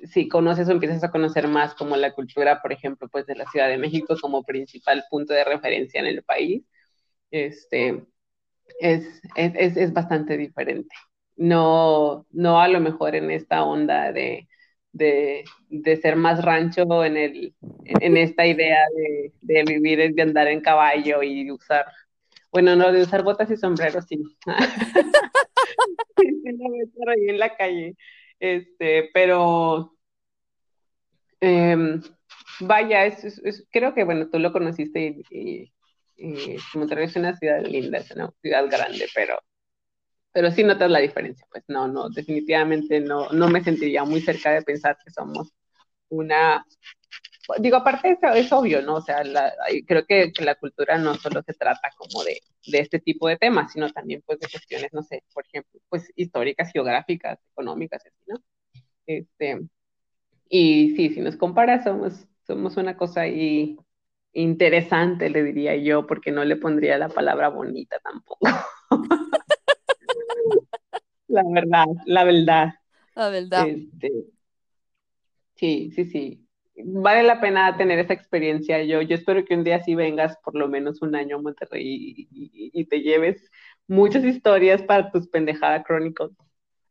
si conoces o empiezas a conocer más como la cultura, por ejemplo, pues de la Ciudad de México como principal punto de referencia en el país, este, es, es, es bastante diferente. No, no a lo mejor en esta onda de, de, de, ser más rancho en, el, en esta idea de, de, vivir, de andar en caballo y usar, bueno, no, de usar botas y sombreros, sí. en la calle. Este, pero em, vaya, creo que bueno, tú lo conociste y, y, Monterrey es una ciudad linda, es una ciudad grande, pero, pero sí notas la diferencia, pues no, no, definitivamente no, no me sentiría muy cerca de pensar que somos una digo, aparte eso es obvio, ¿no? O sea, creo que, la cultura no solo se trata como de, de, este tipo de temas, sino también pues de cuestiones, no sé, por ejemplo, pues históricas, geográficas, económicas, ¿no? Este, y sí, si nos comparas, somos, somos una cosa ahí interesante, le diría yo, porque no le pondría la palabra bonita tampoco. la verdad, la verdad. La verdad. Este, sí, sí, sí vale la pena tener esa experiencia. Yo, yo espero que un día sí vengas por lo menos un año a Monterrey y, te lleves muchas historias para tus pendejadas crónicos.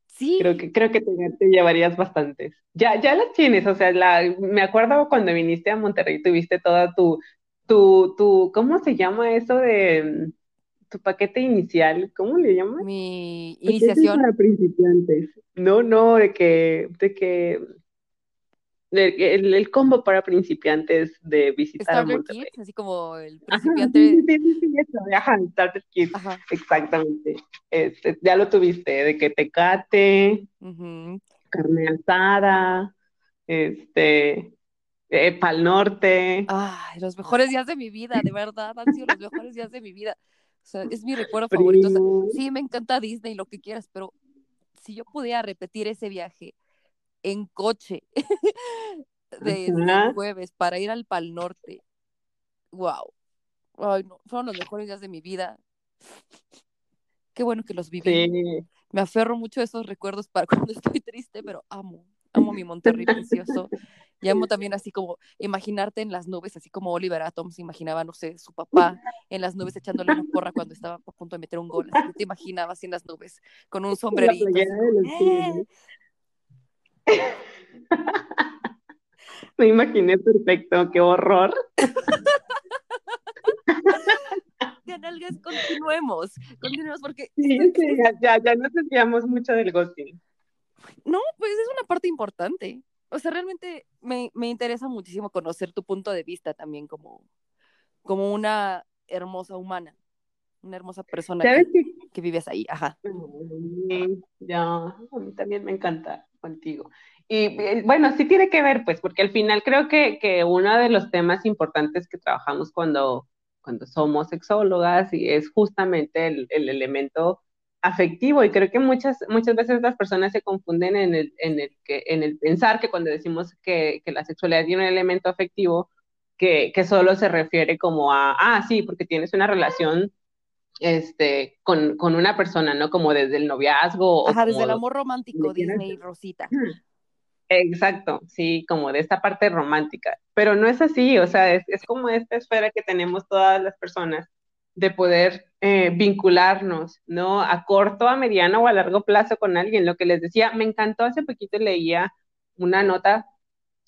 Sí. Creo que, creo que te, llevarías bastantes. Ya, ya las tienes, o sea, la, me acuerdo cuando viniste a Monterrey, tuviste toda tu, tu, tu, ¿cómo se llama eso de tu paquete inicial? ¿Cómo le llamas? Mi iniciación. Para principiantes. No, no, de que, de que el, el, combo para principiantes de visitar Starter Monterrey. así como el principiante. sí, sí, sí, eso, ajá, Starter Kids, exactamente. Este, ya lo tuviste, de que tecate, carne asada, este, eh, pal norte. Ay, los mejores días de mi vida, de verdad, han sido los mejores días de mi vida. O sea, es mi recuerdo favorito. sí, me encanta Disney, lo que quieras, pero si yo pudiera repetir ese viaje en coche de, jueves para ir al Pal Norte. Wow. Ay, no, fueron los mejores días de mi vida. Qué bueno que los viví. Me aferro mucho a esos recuerdos para cuando estoy triste, pero amo, amo mi Monterrey precioso. Y amo también así como imaginarte en las nubes, así como Oliver Atom se imaginaba, no sé, su papá en las nubes echándole una porra cuando estaba a punto de meter un gol. Así te imaginabas en las nubes con un sombrerito. Me imaginé perfecto, qué horror. Ya nalgas, continuemos, continuemos porque... ya, ya, nos desviamos mucho del ghosting. No, pues es una parte importante. O sea, realmente me, me interesa muchísimo conocer tu punto de vista también como, como una hermosa humana, una hermosa persona que, que, vives ahí. Ajá. Ya, a mí también me encanta contigo. Y eh, bueno, sí tiene que ver, pues, porque al final creo que, que uno de los temas importantes que trabajamos cuando, cuando somos sexólogas y es justamente el, el elemento afectivo y creo que muchas, muchas veces las personas se confunden en el, en el, que, en el pensar que cuando decimos que, que la sexualidad tiene un elemento afectivo, que, que, solo se refiere como a, ah, sí, porque tienes una relación este, con, con una persona, ¿no? Como desde el noviazgo. Ajá, desde el amor romántico, Disney Rosita. Exacto, sí, como de esta parte romántica. Pero no es así, o sea, es, es como esta esfera que tenemos todas las personas de poder eh, vincularnos, ¿no? A corto, a mediano o a largo plazo con alguien. Lo que les decía, me encantó, hace poquito leía una nota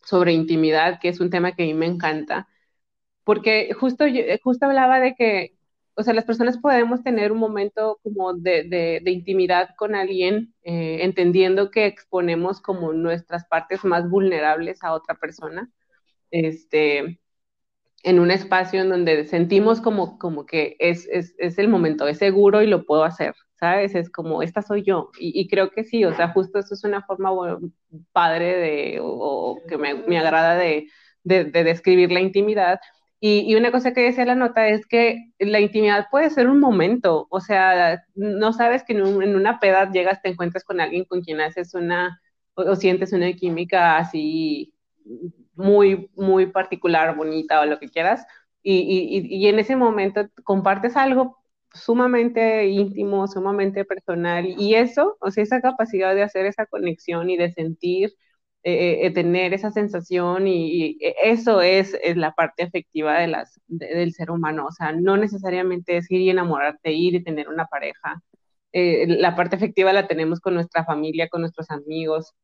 sobre intimidad, que es un tema que a mí me encanta, porque justo, justo hablaba de que, o sea, las personas podemos tener un momento como de, de, intimidad con alguien, eh, entendiendo que exponemos como nuestras partes más vulnerables a otra persona, este, en un espacio en donde sentimos como, como que es, es, es, el momento, es seguro y lo puedo hacer, ¿sabes? Es como, esta soy yo. Y, creo que sí, o sea, justo eso es una forma padre de, o, que me, me, agrada de, de, describir la intimidad. Y, una cosa que decía la nota es que la intimidad puede ser un momento, o sea, no sabes que en, un, en una peda llegas, te encuentras con alguien con quien haces una, o, sientes una química así muy, muy particular, bonita o lo que quieras, y, y en ese momento compartes algo sumamente íntimo, sumamente personal, y eso, o sea, esa capacidad de hacer esa conexión y de sentir, eh, eh, tener esa sensación, y, y eso es, es, la parte afectiva de las, de, del ser humano, o sea, no necesariamente es ir y enamorarte, ir y tener una pareja, eh, la parte afectiva la tenemos con nuestra familia, con nuestros amigos,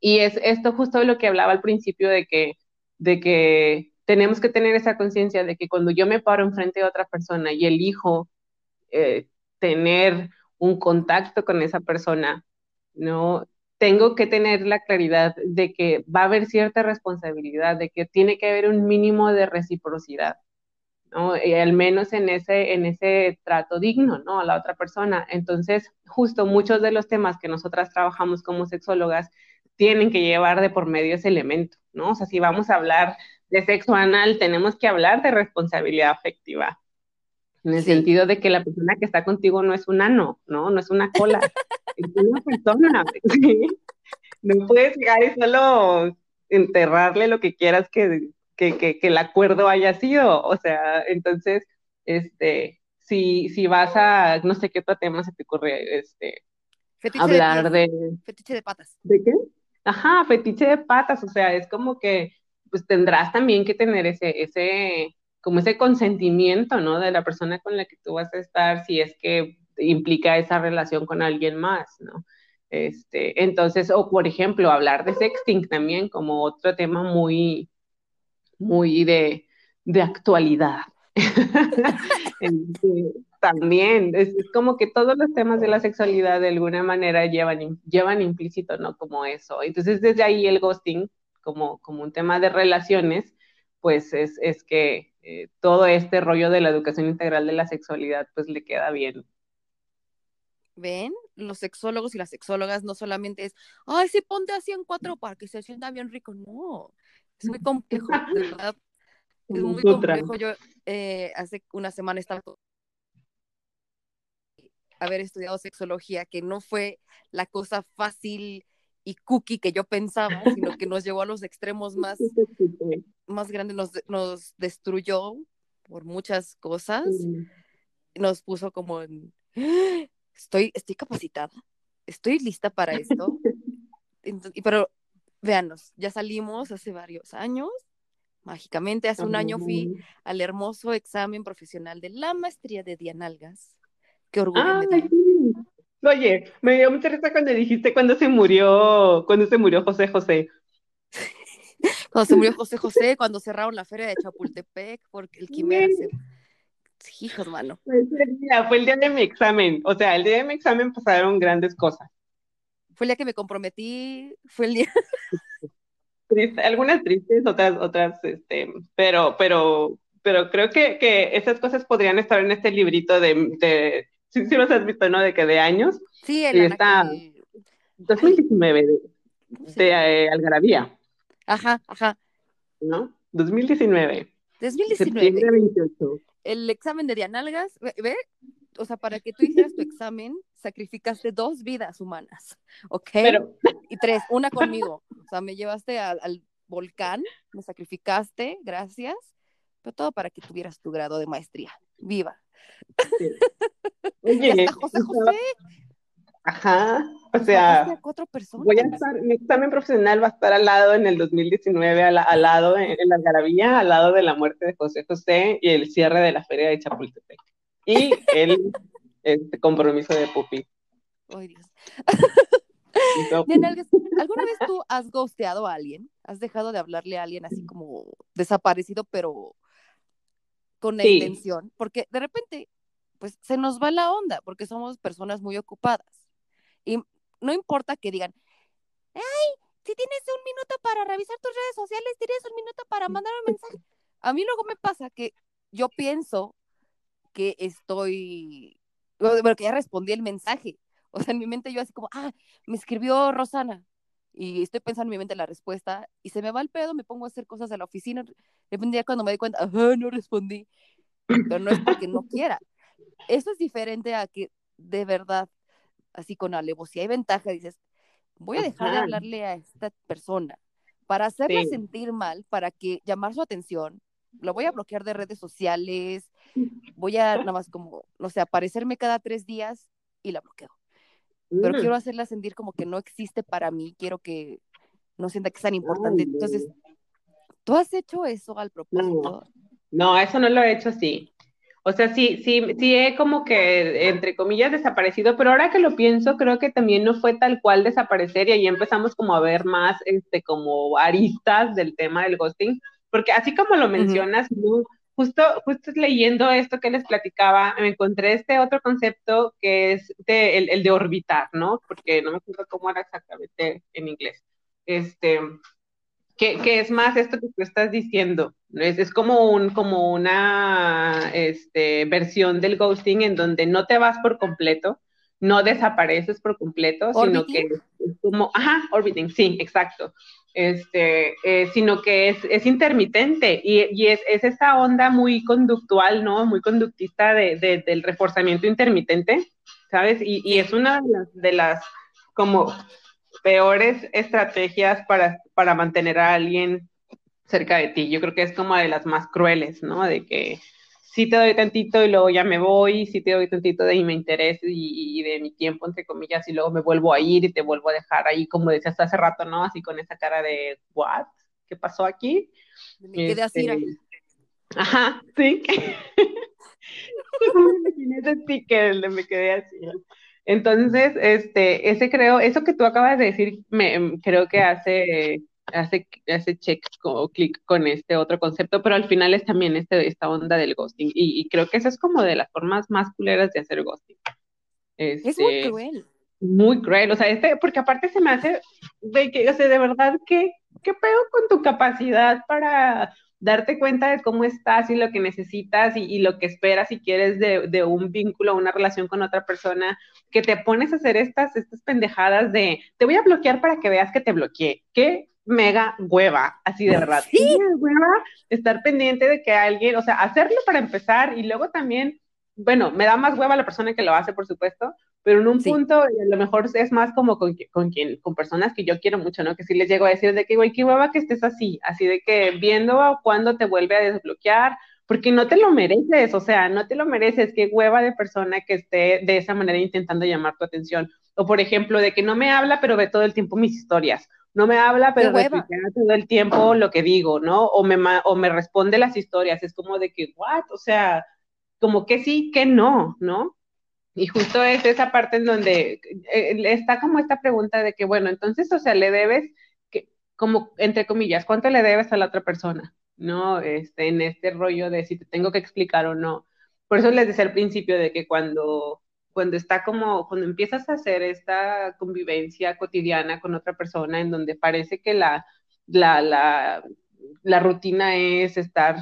y es esto justo lo que hablaba al principio de que, de que tenemos que tener esa conciencia de que cuando yo me paro enfrente de otra persona y elijo eh, tener un contacto con esa persona, ¿no? Tengo que tener la claridad de que va a haber cierta responsabilidad, de que tiene que haber un mínimo de reciprocidad, ¿no? Y al menos en ese, en ese trato digno, ¿no? A la otra persona. Entonces, justo muchos de los temas que nosotras trabajamos como sexólogas tienen que llevar de por medio ese elemento, ¿no? O sea, si vamos a hablar de sexo anal, tenemos que hablar de responsabilidad afectiva, en el sí. sentido de que la persona que está contigo no es un ano, ¿no? No es una cola, es una persona, ¿sí? No puedes llegar y solo enterrarle lo que quieras que, que, que, que el acuerdo haya sido, o sea, entonces, este, si, si vas a, no sé qué otro tema se te ocurre, este, Fetiche hablar de, de, Fetiche de patas. ¿De qué? Ajá, fetiche de patas, o sea, es como que pues tendrás también que tener ese, ese, como ese consentimiento, ¿no? De la persona con la que tú vas a estar, si es que implica esa relación con alguien más, ¿no? Este, entonces, o por ejemplo, hablar de sexting también como otro tema muy, muy de, de actualidad. este, también, es, como que todos los temas de la sexualidad de alguna manera llevan, llevan implícito, ¿no? Como eso. Entonces, desde ahí el ghosting, como, como un tema de relaciones, pues es, es que eh, todo este rollo de la educación integral de la sexualidad, pues le queda bien. ¿Ven? Los sexólogos y las sexólogas no solamente es, ay, sí, ponte así en cuatro para que se sienta bien rico. No, es muy complejo, de verdad. Es muy complejo. Yo eh, hace una semana estaba haber estudiado sexología, que no fue la cosa fácil y cookie que yo pensaba, sino que nos llevó a los extremos más, más grandes, nos, nos destruyó por muchas cosas, nos puso como en, estoy, estoy capacitada, estoy lista para esto, Entonces, pero véanos, ya salimos hace varios años, mágicamente, hace un año fui al hermoso examen profesional de la maestría de Dianalgas Qué orgullo ah, me. Oye, me dio mucha risa cuando dijiste cuando se murió, cuando se murió José José. cuando se murió José José, cuando cerraron la feria de Chapultepec, porque el Quimera se... Hijos, mano. Fue el, día, fue el día de mi examen. O sea, el día de mi examen pasaron grandes cosas. Fue el día que me comprometí, fue el día. Triste, algunas tristes, otras, otras, este, pero, pero, pero creo que, que esas cosas podrían estar en este librito de, de sí, sí los has visto, ¿no? De que de años. Sí, el y está el... 2019 de, sí. de eh, Algarabía. Ajá, ajá. ¿No? 2019. 2019. Septiembre 28. El examen de Dianalgas, ¿ve? o sea, para que tú hicieras tu examen, sacrificaste dos vidas humanas, ¿ok? Y tres, una conmigo. O sea, me llevaste al, volcán, me sacrificaste, gracias, pero todo para que tuvieras tu grado de maestría. ¡Viva! Sí. Oye, José José. Ajá, o sea, voy a estar, mi examen profesional va a estar al lado en el 2019, al, lado en, la algarabía, al lado de la muerte de José José y el cierre de la feria de Chapultepec. Y el este, compromiso de Pupi. Ay, Dios. ¿Alguna vez tú has ghosteado a alguien? ¿Has dejado de hablarle a alguien así como desaparecido, pero con la intención? Porque de repente, pues se nos va la onda, porque somos personas muy ocupadas. Y no importa que digan, ay, si tienes un minuto para revisar tus redes sociales, tienes un minuto para mandar un mensaje. A mí luego me pasa que yo pienso que estoy, bueno, que ya respondí el mensaje. O sea, en mi mente yo así como, ah, me escribió Rosana. Y estoy pensando en mi mente la respuesta y se me va el pedo, me pongo a hacer cosas de la oficina. Depende ya cuando me doy cuenta, ajá, no respondí. Pero no es porque no quiera. Eso es diferente a que de verdad así con alevosía y ventaja, dices, voy a dejar de hablarle a esta persona para hacerla sentir mal, para que llamar su atención, lo voy a bloquear de redes sociales, voy a nada más como, no sé, aparecerme cada tres días y la bloqueo. Pero quiero hacerla sentir como que no existe para mí, quiero que no sienta que es tan importante. Entonces, ¿tú has hecho eso al propósito? No, no, eso no lo he hecho así. O sea, sí, sí, sí he como que, entre comillas, desaparecido, pero ahora que lo pienso, creo que también no fue tal cual desaparecer y ahí empezamos como a ver más, este, como aristas del tema del ghosting, porque así como lo mencionas, justo, justo leyendo esto que les platicaba, me encontré este otro concepto que es el, el de orbitar, ¿no? Porque no me acuerdo cómo era exactamente en inglés. Este, que, es más esto que tú estás diciendo. Es, es como, un, como una este, versión del ghosting en donde no te vas por completo, no desapareces por completo, sino que como, ajá, orbiting, sí, exacto. Este, eh, sino que es, es intermitente y, y es, es, esa onda muy conductual, ¿no? Muy conductista de, del reforzamiento intermitente, ¿sabes? Y, y es una de las, de las como peores estrategias para, para mantener a alguien cerca de ti. Yo creo que es como de las más crueles, ¿no? De que sí te doy tantito y luego ya me voy, sí te doy tantito de mi interés y, de mi tiempo, entre comillas, y luego me vuelvo a ir y te vuelvo a dejar ahí, como decías hace rato, ¿no? Así con esa cara de, ¿what? ¿Qué pasó aquí? Me quedé así. Este, ajá, sí. ese sticker, me quedé así. Entonces, este, ese creo, eso que tú acabas de decir, me, creo que hace, hace, hace check o clic con este otro concepto, pero al final es también este, esta onda del ghosting. Y, creo que eso es como de las formas más culeras de hacer ghosting. es muy este, cruel. Muy cruel, o sea, este, porque aparte se me hace de que, o sea, de verdad, ¿qué, qué pedo con tu capacidad para darte cuenta de cómo estás y lo que necesitas y, lo que esperas y quieres de, de, un vínculo, una relación con otra persona, que te pones a hacer estas, estas pendejadas de, te voy a bloquear para que veas que te bloqueé. Qué mega hueva, así de verdad. Sí, hueva estar pendiente de que alguien, o sea, hacerlo para empezar y luego también, bueno, me da más hueva la persona que lo hace, por supuesto, pero en un punto a lo mejor es más como con, con, quien, con personas que yo quiero mucho, ¿no? Que sí les llego a decir de que, güey, qué hueva que estés así, así de que viendo cuándo te vuelve a desbloquear, porque no te lo mereces, o sea, no te lo mereces, qué hueva de persona que esté de esa manera intentando llamar tu atención. O por ejemplo, de que no me habla, pero ve todo el tiempo mis historias. No me habla, pero ve todo el tiempo lo que digo, ¿no? O me, o me responde las historias. Es como de que, what? O sea, como que sí, que no, ¿no? Y justo es esa parte en donde eh, está como esta pregunta de que, bueno, entonces, o sea, le debes, que, como, entre comillas, ¿cuánto le debes a la otra persona? ¿No? Este, en este rollo de si te tengo que explicar o no. Por eso les decía al principio de que cuando, cuando está como, cuando empiezas a hacer esta convivencia cotidiana con otra persona en donde parece que la, la, la, la rutina es estar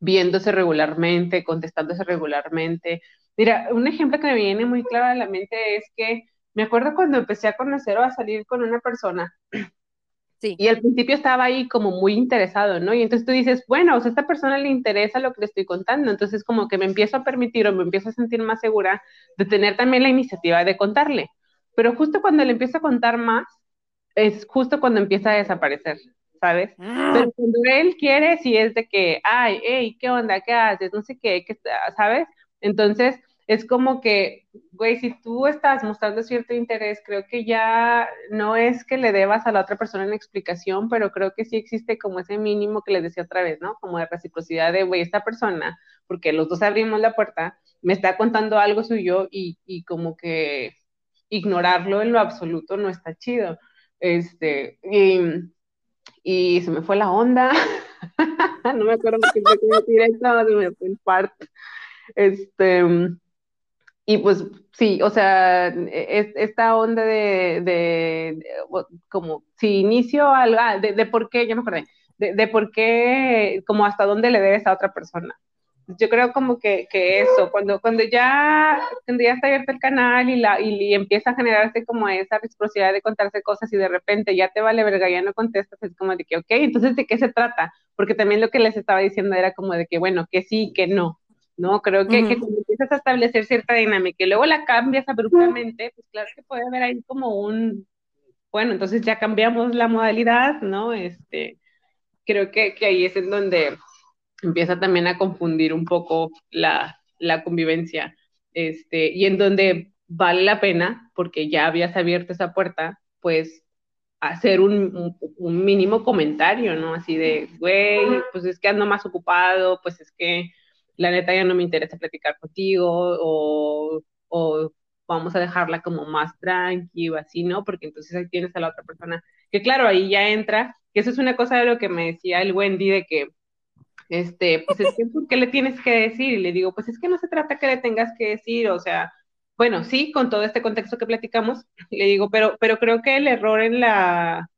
viéndose regularmente, contestándose regularmente, Mira, un ejemplo que me viene muy claro a la mente es que me acuerdo cuando empecé a conocer o a salir con una persona Y al principio estaba ahí como muy interesado, ¿no? Y entonces tú dices, bueno, o sea, a esta persona le interesa lo que le estoy contando, entonces como que me empiezo a permitir o me empiezo a sentir más segura de tener también la iniciativa de contarle. Pero justo cuando le empiezo a contar más, es justo cuando empieza a desaparecer, ¿sabes? Ah. Pero cuando él quiere, si es de que, ay, hey, ¿qué onda? ¿Qué haces? No sé qué, ¿qué ¿sabes? Entonces, es como que, güey, si tú estás mostrando cierto interés, creo que ya no es que le debas a la otra persona una explicación, pero creo que sí existe como ese mínimo que les decía otra vez, ¿no? Como de reciprocidad de, güey, esta persona, porque los dos abrimos la puerta, me está contando algo suyo y, y como que ignorarlo en lo absoluto no está chido. Este, y, y se me fue la onda. no me acuerdo qué decir esto, se me fue el parto. Este, y pues sí, o sea, es, esta onda de, de, como, si inicio algo, ah, de, de, por qué, ya me acordé, de, de, por qué, como hasta dónde le debes a otra persona. Yo creo como que, que eso, cuando, cuando, ya, cuando ya está abierto el canal y, la, y, empieza a generarse como esa reciprocidad de contarse cosas y de repente ya te vale verga, ya no contestas, es como de que, ok, entonces ¿de qué se trata? Porque también lo que les estaba diciendo era como de que, bueno, que sí, que no, ¿no? Creo que, cuando empiezas a establecer cierta dinámica y luego la cambias abruptamente, pues claro que puede haber ahí como un, bueno, entonces ya cambiamos la modalidad, ¿no? Este, creo que, que ahí es en donde empieza también a confundir un poco la, la convivencia, este, y en donde vale la pena, porque ya habías abierto esa puerta, pues hacer un, un, mínimo comentario, ¿no? Así de, güey, pues es que ando más ocupado, pues es que la neta ya no me interesa platicar contigo o, o vamos a dejarla como más tranquila, así, ¿no? Porque entonces ahí tienes a la otra persona, que claro, ahí ya entra, que eso es una cosa de lo que me decía el Wendy, de que, este, pues es que, ¿por qué le tienes que decir? Y le digo, pues es que no se trata que le tengas que decir, o sea, bueno, sí, con todo este contexto que platicamos, le digo, pero, pero creo que el error en la,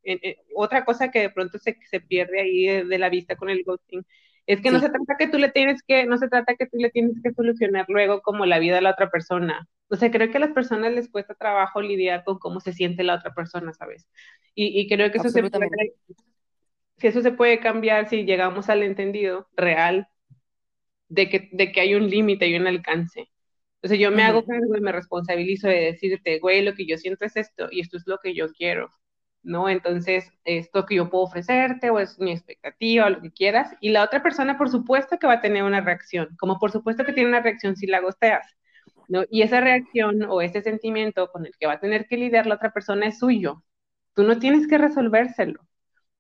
otra cosa que de pronto se, se pierde ahí de, de, la vista con el ghosting, es que no se trata que tú le tienes que, no se trata que tú le tienes que solucionar luego como la vida de la otra persona. O sea, creo que a las personas les cuesta trabajo lidiar con cómo se siente la otra persona, ¿sabes? Y, y creo que eso se puede, si eso se puede cambiar si llegamos al entendido real de que, de que hay un límite y un alcance. Entonces yo me hago cargo y me responsabilizo de decirte, güey, lo que yo siento es esto y esto es lo que yo quiero. ¿No? Entonces, esto que yo puedo ofrecerte o es mi expectativa o lo que quieras. Y la otra persona, por supuesto que va a tener una reacción, como por supuesto que tiene una reacción si la gosteas, ¿no? Y esa reacción o ese sentimiento con el que va a tener que lidiar la otra persona es suyo. Tú no tienes que resolvérselo,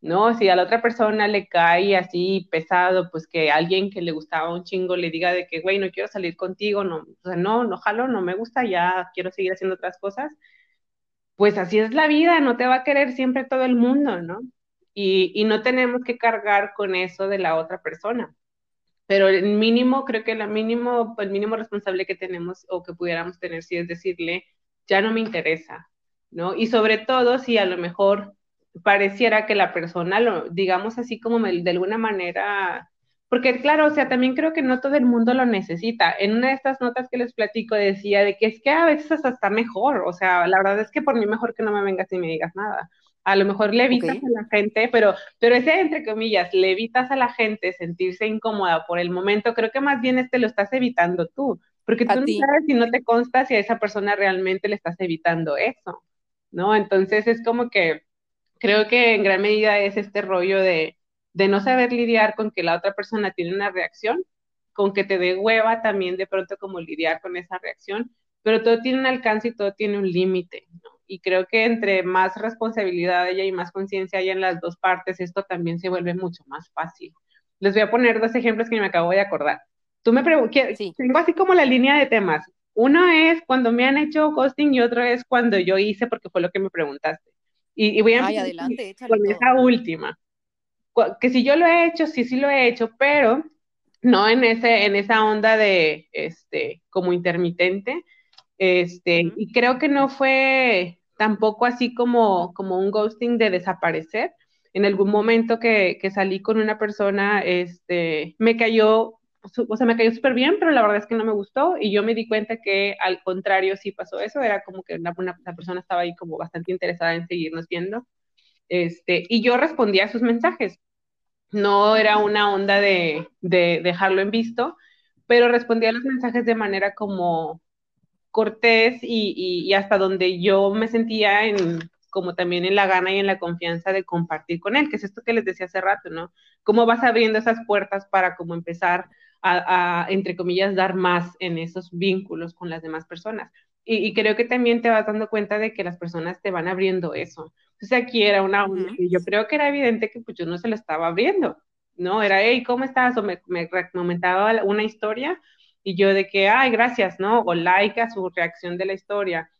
¿no? Si a la otra persona le cae así pesado, pues que alguien que le gustaba un chingo le diga de que, güey, no quiero salir contigo, no, o sea, no, no jalo, no me gusta, ya quiero seguir haciendo otras cosas pues así es la vida, no te va a querer siempre todo el mundo, ¿no? Y, no tenemos que cargar con eso de la otra persona. Pero el mínimo, creo que el mínimo, el mínimo responsable que tenemos o que pudiéramos tener, sí es decirle, ya no me interesa, ¿no? Y sobre todo si a lo mejor pareciera que la persona, lo, digamos así como de alguna manera porque claro, o sea, también creo que no todo el mundo lo necesita. En una de estas notas que les platico decía de que es que a veces hasta mejor, o sea, la verdad es que por mí mejor que no me vengas y me digas nada. A lo mejor le evitas a la gente, pero, pero ese entre comillas, le evitas a la gente sentirse incómoda por el momento, creo que más bien este lo estás evitando tú, porque tú no sabes si no te consta si a esa persona realmente le estás evitando eso, ¿no? Entonces es como que creo que en gran medida es este rollo de, de no saber lidiar con que la otra persona tiene una reacción, con que te dé hueva también de pronto como lidiar con esa reacción, pero todo tiene un alcance y todo tiene un límite, ¿no? Y creo que entre más responsabilidad haya y más conciencia haya en las dos partes, esto también se vuelve mucho más fácil. Les voy a poner dos ejemplos que me acabo de acordar. Tú me preguntas, tengo así como la línea de temas. Uno es cuando me han hecho ghosting y otro es cuando yo hice porque fue lo que me preguntaste. Y, voy a Ay, adelante, con esa última que si yo lo he hecho, sí, sí lo he hecho, pero no en, ese, en esa onda de, este, como intermitente, este, y creo que no fue tampoco así como, como un ghosting de desaparecer. En algún momento que, que salí con una persona, este, me cayó, o sea, me cayó súper bien, pero la verdad es que no me gustó y yo me di cuenta que al contrario sí pasó eso, era como que una, una, persona estaba ahí como bastante interesada en seguirnos viendo Este, y yo respondía a sus mensajes. No era una onda de, de dejarlo en visto, pero respondía a los mensajes de manera como cortés y, hasta donde yo me sentía en, como también en la gana y en la confianza de compartir con él, que es esto que les decía hace rato, ¿no? Cómo vas abriendo esas puertas para como empezar a, a entre comillas, dar más en esos vínculos con las demás personas. Y, creo que también te vas dando cuenta de que las personas te van abriendo eso. Entonces aquí era una, -huh. yo creo que era evidente que pues yo no se lo estaba abriendo, ¿no? Era, hey, ¿cómo estás? O me, me comentaba una historia y yo de que, ay, gracias, ¿no? O like a su reacción de la historia.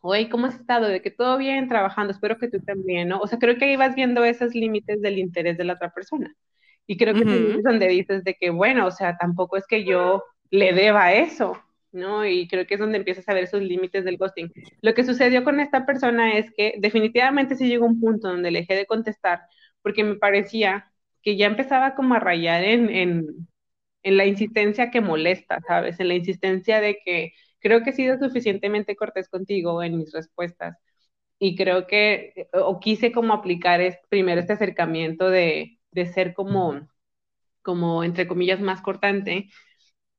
O, hey, ¿cómo has estado? De que todo bien, trabajando, espero que tú también, ¿no? O sea, creo que ibas viendo esos límites del interés de la otra persona. Y creo que uh -huh. es donde dices de que, bueno, o sea, tampoco es que yo le deba eso, ¿no? Y creo que es donde empiezas a ver esos límites del ghosting. Lo que sucedió con esta persona es que definitivamente sí llegó un punto donde le dejé de contestar porque me parecía que ya empezaba como a rayar en, en, en la insistencia que molesta, ¿sabes? En la insistencia de que creo que he sido suficientemente cortés contigo en mis respuestas y creo que, o quise como aplicar es, primero este acercamiento de, de ser como, como, entre comillas, más cortante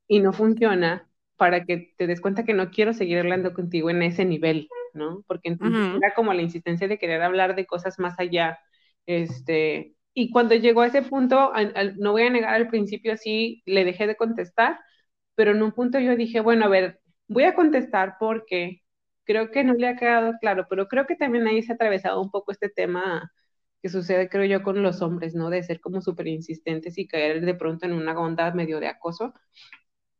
y no funciona para que te des cuenta que no quiero seguir hablando contigo en ese nivel, ¿no? Porque entonces uh -huh. era como la insistencia de querer hablar de cosas más allá, este, y cuando llegó a ese punto, al, al, no voy a negar al principio sí, le dejé de contestar, pero en un punto yo dije, bueno, a ver, voy a contestar porque creo que no le ha quedado claro, pero creo que también ahí se ha atravesado un poco este tema que sucede, creo yo, con los hombres, ¿no? De ser como súper insistentes y caer de pronto en una onda medio de acoso.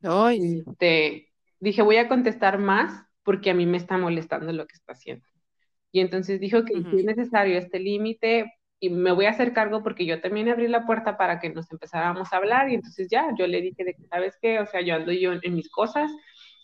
Ay. Este, dije, voy a contestar más porque a mí me está molestando lo que está haciendo. Y entonces dijo que uh -huh. es necesario este límite, y me voy a hacer cargo porque yo también abrí la puerta para que nos empezáramos a hablar y entonces ya, yo le dije de ¿sabes qué? O sea, yo ando yo en, en mis cosas,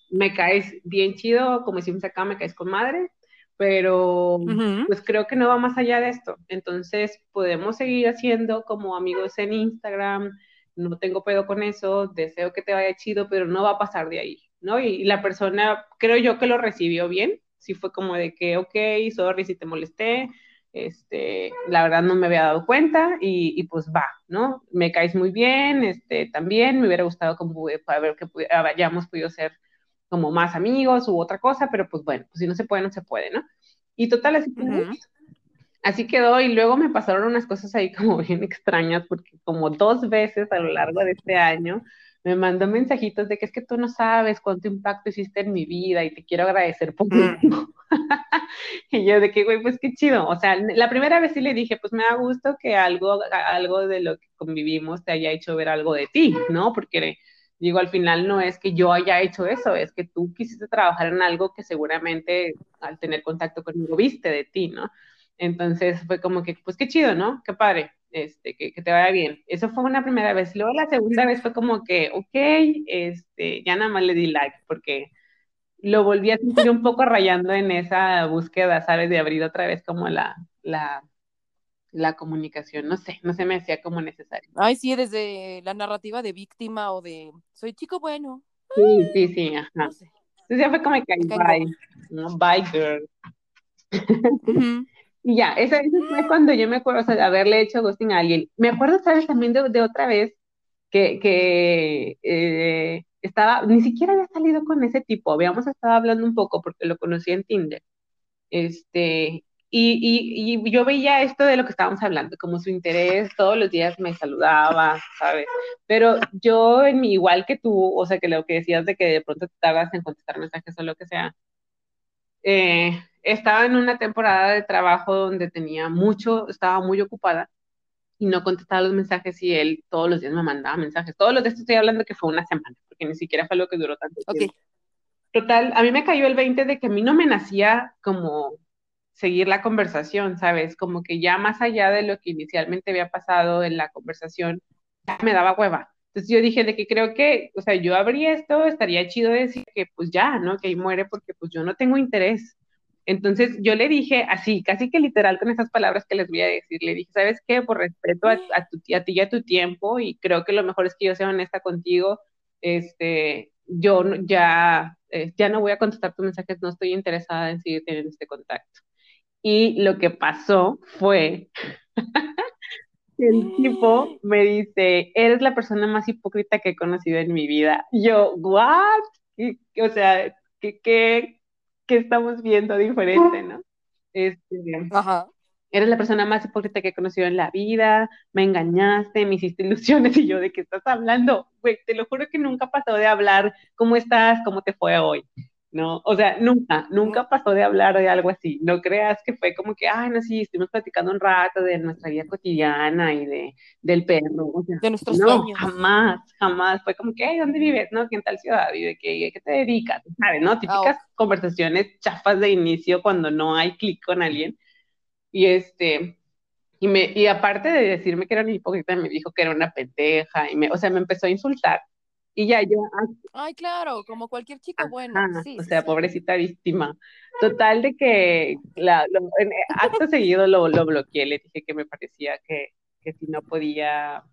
me caes bien chido, como decimos acá, me caes con madre, pero uh -huh. pues creo que no va más allá de esto. Entonces podemos seguir haciendo como amigos en Instagram, no tengo pedo con eso, deseo que te vaya chido, pero no va a pasar de ahí, ¿no? Y, la persona, creo yo que lo recibió bien, sí fue como de que, ok, sorry si te molesté, este, la verdad no me había dado cuenta y, y, pues va, ¿no? Me caes muy bien, este, también me hubiera gustado como ver que hayamos podido ser como más amigos u otra cosa, pero pues bueno, pues si no se puede, no se puede, ¿no? Y total, así. Así quedó y luego me pasaron unas cosas ahí como bien extrañas porque como dos veces a lo largo de este año me mandó mensajitos de que es que tú no sabes cuánto impacto hiciste en mi vida y te quiero agradecer por mm. y yo de que, güey, pues qué chido. O sea, la primera vez sí le dije, pues me da gusto que algo, algo de lo que convivimos te haya hecho ver algo de ti, ¿no? Porque digo, al final no es que yo haya hecho eso, es que tú quisiste trabajar en algo que seguramente al tener contacto conmigo viste de ti, ¿no? Entonces fue como que, pues qué chido, ¿no? Qué padre este, que, que, te vaya bien. Eso fue una primera vez. Luego la segunda vez fue como que, ok, este, ya nada más le di like porque lo volví a sentir un poco rayando en esa búsqueda, ¿sabes? De abrir otra vez como la, la, la comunicación. No sé, no se me hacía como necesario. Ay, sí, desde la narrativa de víctima o de soy chico bueno. Sí, sí, sí, ajá. No sé. Entonces ya fue como que, bye. Bye, girl. Uh -huh. Y ya, eso, eso, fue cuando yo me acuerdo o sea, de haberle hecho ghosting a alguien. Me acuerdo, ¿sabes? También de, de otra vez que, que eh, estaba, ni siquiera había salido con ese tipo, habíamos estado hablando un poco porque lo conocí en Tinder. Este, y, y, y, yo veía esto de lo que estábamos hablando, como su interés, todos los días me saludaba, ¿sabes? Pero yo, en mi, igual que tú, o sea, que lo que decías de que de pronto te tardas en contestar mensajes o lo que sea, eh, estaba en una temporada de trabajo donde tenía mucho, estaba muy ocupada y no contestaba los mensajes y él todos los días me mandaba mensajes. Todos los días estoy hablando que fue una semana, porque ni siquiera fue lo que duró tanto tiempo. Okay. Total, a mí me cayó el 20 de que a mí no me nacía como seguir la conversación, ¿sabes? Como que ya más allá de lo que inicialmente había pasado en la conversación, ya me daba hueva. Entonces yo dije de que creo que, o sea, yo abrí esto, estaría chido decir que pues ya, ¿no? Que ahí muere porque pues yo no tengo interés. Entonces yo le dije así, casi que literal con esas palabras que les voy a decir, le dije, ¿sabes qué? Por respeto a, tu, a ti y a tu tiempo, y creo que lo mejor es que yo sea honesta contigo, este, yo ya, eh, ya no voy a contestar tus mensajes, no estoy interesada en seguir teniendo este contacto. Y lo que pasó fue el tipo me dice, eres la persona más hipócrita que he conocido en mi vida. Yo, ¿what? O sea, ¿qué, qué, qué estamos viendo diferente, no? Este, Ajá. Eres la persona más hipócrita que he conocido en la vida, me engañaste, me hiciste ilusiones y yo, ¿de qué estás hablando? Güey, te lo juro que nunca pasó de hablar, ¿cómo estás? ¿Cómo te fue hoy? ¿No? O sea, nunca, nunca pasó de hablar de algo así. No creas que fue como que, ay, no, sí, estuvimos platicando un rato de nuestra vida cotidiana y de, del perro. de nuestros no, sueños. jamás, jamás. Fue como que, ¿dónde vives? ¿No? ¿Quién tal ciudad vive? ¿Qué, qué te dedicas? ¿Sabes? ¿No? Típicas ah, conversaciones chafas de inicio cuando no hay clic con alguien. Y este, y, me, y aparte de decirme que era una hipócrita, me dijo que era una pendeja, y me, o sea, me empezó a insultar. Y ya, yo. Ay, claro, como cualquier chico bueno. Sí, o sea, pobrecita víctima. Total, de que la, en acto seguido lo, lo, bloqueé, le dije que me parecía que, que si no podía,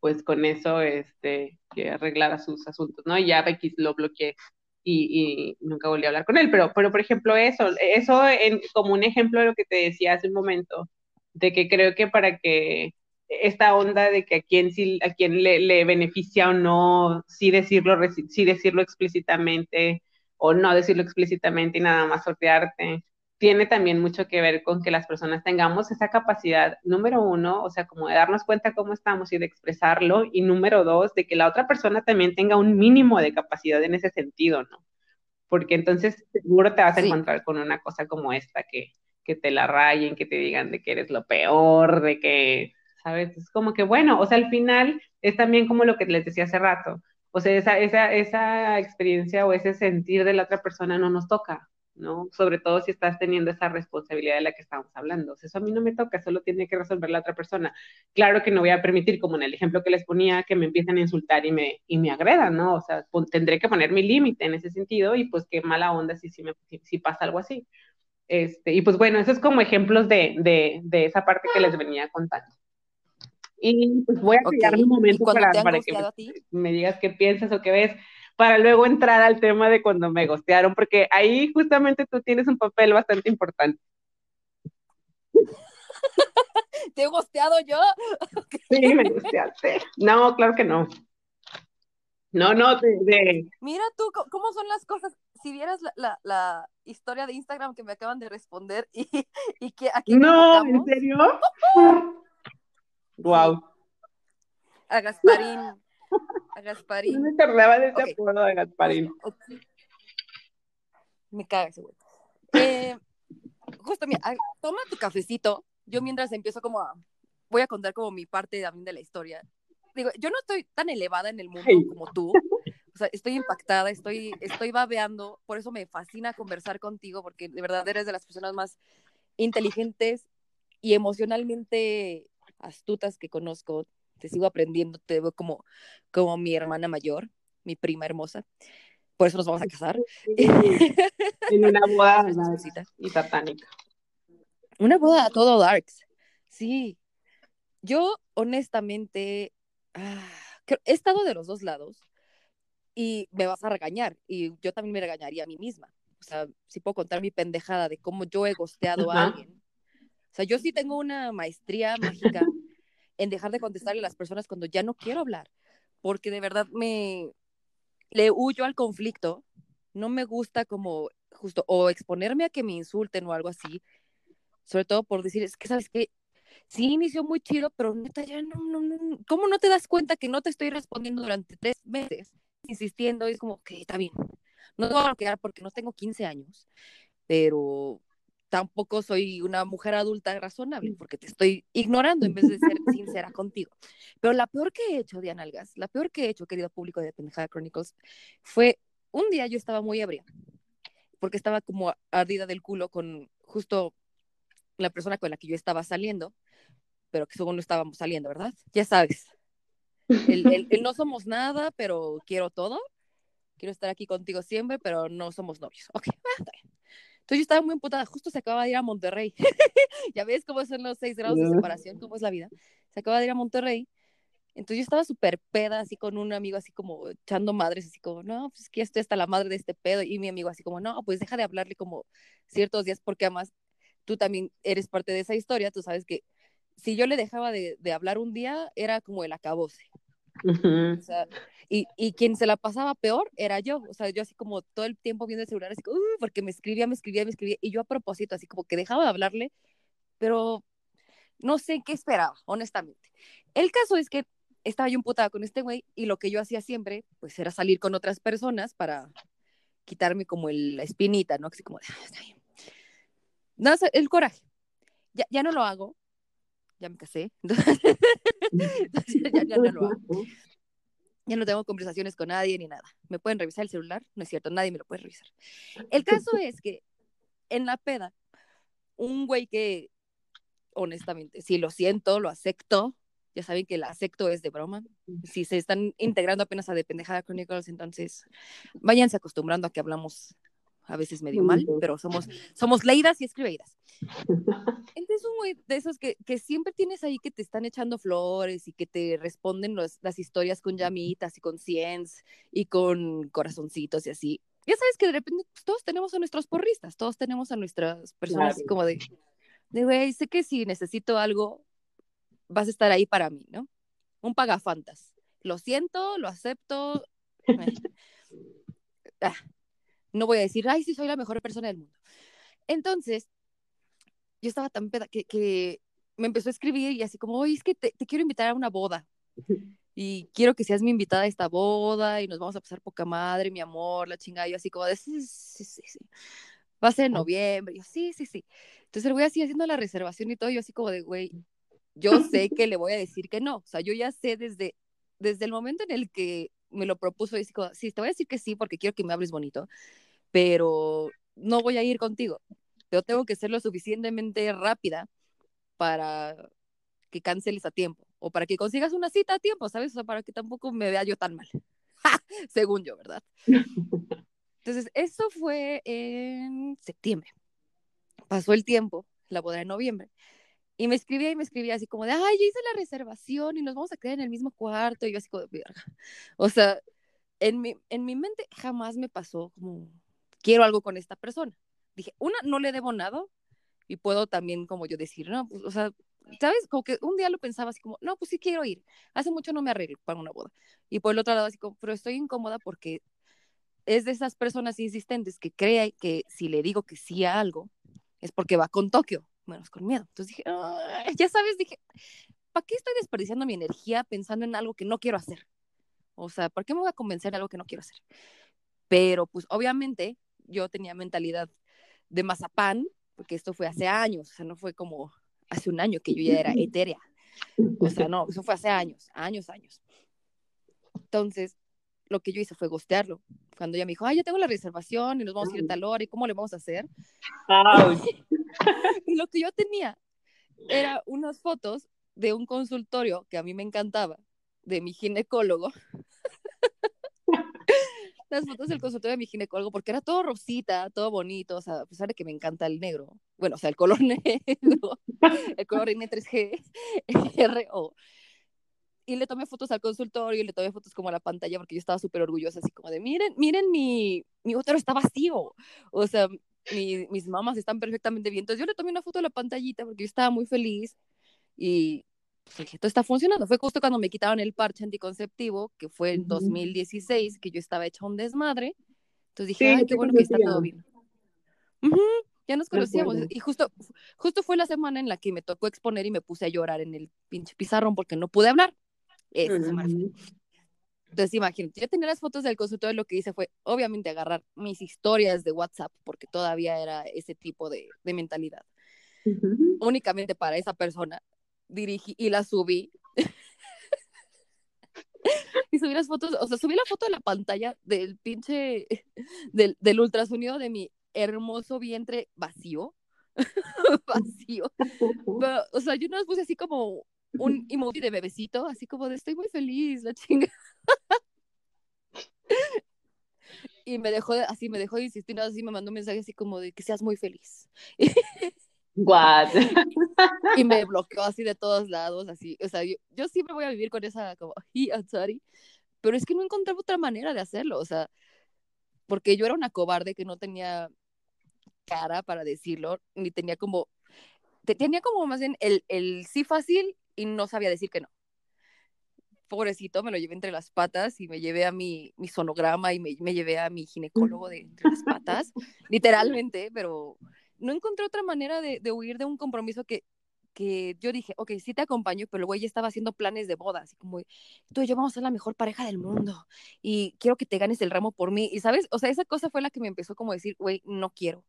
pues con eso, este, que arreglara sus asuntos, ¿no? Y ya X lo bloqueé. Y, y, nunca volví a hablar con él, pero, pero por ejemplo eso, eso en, como un ejemplo de lo que te decía hace un momento, de que creo que para que esta onda de que a quién, a quién le, le, beneficia o no, sí decirlo, sí decirlo explícitamente o no decirlo explícitamente y nada más sortearte, tiene también mucho que ver con que las personas tengamos esa capacidad, número uno, o sea, como de darnos cuenta cómo estamos y de expresarlo, y número dos, de que la otra persona también tenga un mínimo de capacidad en ese sentido, ¿no? Porque entonces seguro te vas a encontrar con una cosa como esta, que, que te la rayen, que te digan de que eres lo peor, de que ¿sabes? Es como que, bueno, o sea, al final es también como lo que les decía hace rato, o sea, esa, esa, esa experiencia o ese sentir de la otra persona no nos toca, ¿no? Sobre todo si estás teniendo esa responsabilidad de la que estamos hablando. O sea, eso a mí no me toca, solo tiene que resolver la otra persona. Claro que no voy a permitir, como en el ejemplo que les ponía, que me empiecen a insultar y me, y me agredan, ¿no? O sea, tendré que poner mi límite en ese sentido y pues qué mala onda si, si, me, si, pasa algo así. Este, y pues bueno, eso es como ejemplos de, de, de esa parte que les venía contando. Y pues voy a okay. un momento para, para que me, digas qué piensas o qué ves, para luego entrar al tema de cuando me gostearon, porque ahí justamente tú tienes un papel bastante importante. ¿Te he gosteado yo? Sí, me gosteaste. No, claro que no. No, no, de, Mira tú, ¿cómo son las cosas? Si vieras la, la, la, historia de Instagram que me acaban de responder y, y que aquí... No, ¿en serio? Wow. A Gasparín. A Gasparín. No me acordaba de ese apodo de Gasparín. Me caga ese güey. Eh, justo, mira, toma tu cafecito. Yo mientras empiezo como a... Voy a contar como mi parte también de la historia. Digo, yo no estoy tan elevada en el mundo como tú. O sea, estoy impactada, estoy, estoy babeando. Por eso me fascina conversar contigo, porque de verdad eres de las personas más inteligentes y emocionalmente astutas que conozco, te sigo aprendiendo, te veo como, como mi hermana mayor, mi prima hermosa. Por eso nos vamos a casar. en una boda y satánica. Una boda a todo darks. Sí. Yo, honestamente, ah, he estado de los dos lados y me vas a regañar y yo también me regañaría a mí misma. O sea, si puedo contar mi pendejada de cómo yo he gosteado a alguien sea, yo sí tengo una maestría mágica en dejar de contestarle a las personas cuando ya no quiero hablar, porque de verdad me le huyo al conflicto, no me gusta como justo o exponerme a que me insulten o algo así, sobre todo por decir, es que sabes que sí inició muy chido, pero neta ya no, no, no, ¿cómo no te das cuenta que no te estoy respondiendo durante tres meses? Insistiendo, y es como que está bien, no te voy a bloquear porque no tengo 15 años, pero tampoco soy una mujer adulta razonable, porque te estoy ignorando en vez de ser sincera contigo. Pero la peor que he hecho, Diana Algas, la peor que he hecho, querido público de Pendejada Chronicles, fue un día yo estaba muy ebria, porque estaba como ardida del culo con justo la persona con la que yo estaba saliendo, pero que según no estábamos saliendo, ¿verdad? Ya sabes. El, el no somos nada, pero quiero todo. Quiero estar aquí contigo siempre, pero no somos novios. Ok, está bien. Entonces yo estaba muy emputada, justo se acaba de ir a Monterrey. ya ves cómo son los seis grados de separación, cómo es la vida. Se acaba de ir a Monterrey. Entonces yo estaba súper peda, así con un amigo, así como echando madres, así como, no, pues que estoy hasta la madre de este pedo. Y mi amigo, así como, no, pues deja de hablarle como ciertos días, porque además tú también eres parte de esa historia, tú sabes que si yo le dejaba de, de hablar un día, era como el acabose. O sea, y, y, quien se la pasaba peor era yo. O sea, yo así como todo el tiempo viendo el celular, así como, uh, porque me escribía, me escribía, me escribía. Y yo a propósito, así como que dejaba de hablarle, pero no sé qué esperaba, honestamente. El caso es que estaba yo emputada con este güey y lo que yo hacía siempre, pues era salir con otras personas para quitarme como el, la espinita, ¿no? Así como, está bien. No, el coraje. Ya, ya no lo hago, ya me casé, ya, ya, no lo hago. Ya no tengo conversaciones con nadie ni nada. ¿Me pueden revisar el celular? No es cierto, nadie me lo puede revisar. El caso es que en la peda, un güey que, honestamente, si lo siento, lo acepto, ya saben que el acepto es de broma. Si se están integrando apenas a de pendejada Chronicles, entonces váyanse acostumbrando a que hablamos a veces medio mal, pero somos, somos leídas y escribidas. Entonces, un güey de esos que, que, siempre tienes ahí que te están echando flores y que te responden los, las historias con llamitas y con ciens y con corazoncitos y así. Ya sabes que de repente pues, todos tenemos a nuestros porristas, todos tenemos a nuestras personas como de, de, güey, sé que si necesito algo, vas a estar ahí para mí, ¿no? Un pagafantas. Lo siento, lo acepto. Ah, no voy a decir, ay, sí, soy la mejor persona del mundo. Entonces, yo estaba tan peda que, que me empezó a escribir y así como, oye, es que te, te, quiero invitar a una boda. Y quiero que seas mi invitada a esta boda y nos vamos a pasar poca madre, mi amor, la chingada. Yo así como de, sí, sí, sí, sí. Va a ser en noviembre. yo, sí, sí, sí. Entonces el güey así haciendo la reservación y todo, yo así como de, güey, yo sé que le voy a decir que no. O sea, yo ya sé desde, desde el momento en el que me lo propuso, y como, sí, te voy a decir que sí porque quiero que me hables bonito pero no voy a ir contigo. Yo tengo que ser lo suficientemente rápida para que canceles a tiempo o para que consigas una cita a tiempo, ¿sabes? O sea, para que tampoco me vea yo tan mal, según yo, ¿verdad? Entonces, eso fue en septiembre. Pasó el tiempo, la boda en noviembre. Y me escribía y me escribía así como de, ay, ya hice la reservación y nos vamos a quedar en el mismo cuarto. Y yo así como de. O sea, en mi, en mi mente jamás me pasó como quiero algo con esta persona. Dije, una, no le debo nada y puedo también como yo decir, no, pues, o sea, ¿sabes? Como que un día lo pensaba así como, no, pues sí quiero ir. Hace mucho no me arreglo para una boda. Y por el otro lado así como, pero estoy incómoda porque es de esas personas insistentes que cree que si le digo que sí a algo, es porque va con Tokio, bueno, es con miedo. Entonces dije, ya sabes, dije, ¿para qué estoy desperdiciando mi energía pensando en algo que no quiero hacer? O sea, ¿por qué me voy a convencer de algo que no quiero hacer? Pero pues obviamente yo tenía mentalidad de mazapán, porque esto fue hace años, o sea, no fue como hace un año que yo ya era etérea. O sea, no, eso fue hace años, años, años. Entonces, lo que yo hice fue gostearlo. Cuando ella me dijo, ay, ya tengo la reservación y nos vamos a ir a tal hora y cómo le vamos a hacer. y lo que yo tenía era unas fotos de un consultorio que a mí me encantaba, de mi ginecólogo, las fotos del consultorio de mi ginecólogo porque era todo rosita, todo bonito, o sea, a pesar de que me encanta el negro, bueno, o sea, el color negro, el color N3G, RO. Y le tomé fotos al consultorio y le tomé fotos como a la pantalla porque yo estaba súper orgullosa, así como de, miren, miren, mi, mi útero está vacío. O sea, mi, mis mamás están perfectamente bien. Entonces yo le tomé una foto a la pantallita porque yo estaba muy feliz y esto está funcionando. Fue justo cuando me quitaron el parche anticonceptivo, que fue en 2016, que yo estaba hecha un desmadre. Entonces dije, ay, qué bueno que está todo bien. ya nos conocíamos. Y justo, justo fue la semana en la que me tocó exponer y me puse a llorar en el pinche pizarrón porque no pude hablar. Entonces, imagínate, yo tenía las fotos del consultorio, lo que hice fue, obviamente, agarrar mis historias de WhatsApp, porque todavía era ese tipo de, de mentalidad, únicamente para esa persona, dirigí y la subí. y subí las fotos, o sea, subí la foto de la pantalla del pinche, del, del ultrasonido de mi hermoso vientre vacío. vacío. o sea, yo no puse así como un emoji de bebecito, así como de estoy muy feliz, la chinga. y me dejó, así me dejó de insistir, así me mandó un mensaje así como de que seas muy feliz. What? y me bloqueó así de todos lados, así, o sea, yo, yo siempre voy a vivir con esa como, I'm sorry, pero es que no encontraba otra manera de hacerlo, o sea, porque yo era una cobarde que no tenía cara para decirlo, ni tenía como tenía como más bien el, el sí fácil y no sabía decir que no. Pobrecito, me lo llevé entre las patas y me llevé a mi, mi sonograma y me, me, llevé a mi ginecólogo de entre las patas, literalmente, pero no encontré otra manera de, de huir de un compromiso que, que yo dije, ok, sí te acompaño, pero el güey ya estaba haciendo planes de boda, así como, tú y yo vamos a ser la mejor pareja del mundo y quiero que te ganes el ramo por mí. Y sabes, o sea, esa cosa fue la que me empezó como a decir, güey, no quiero,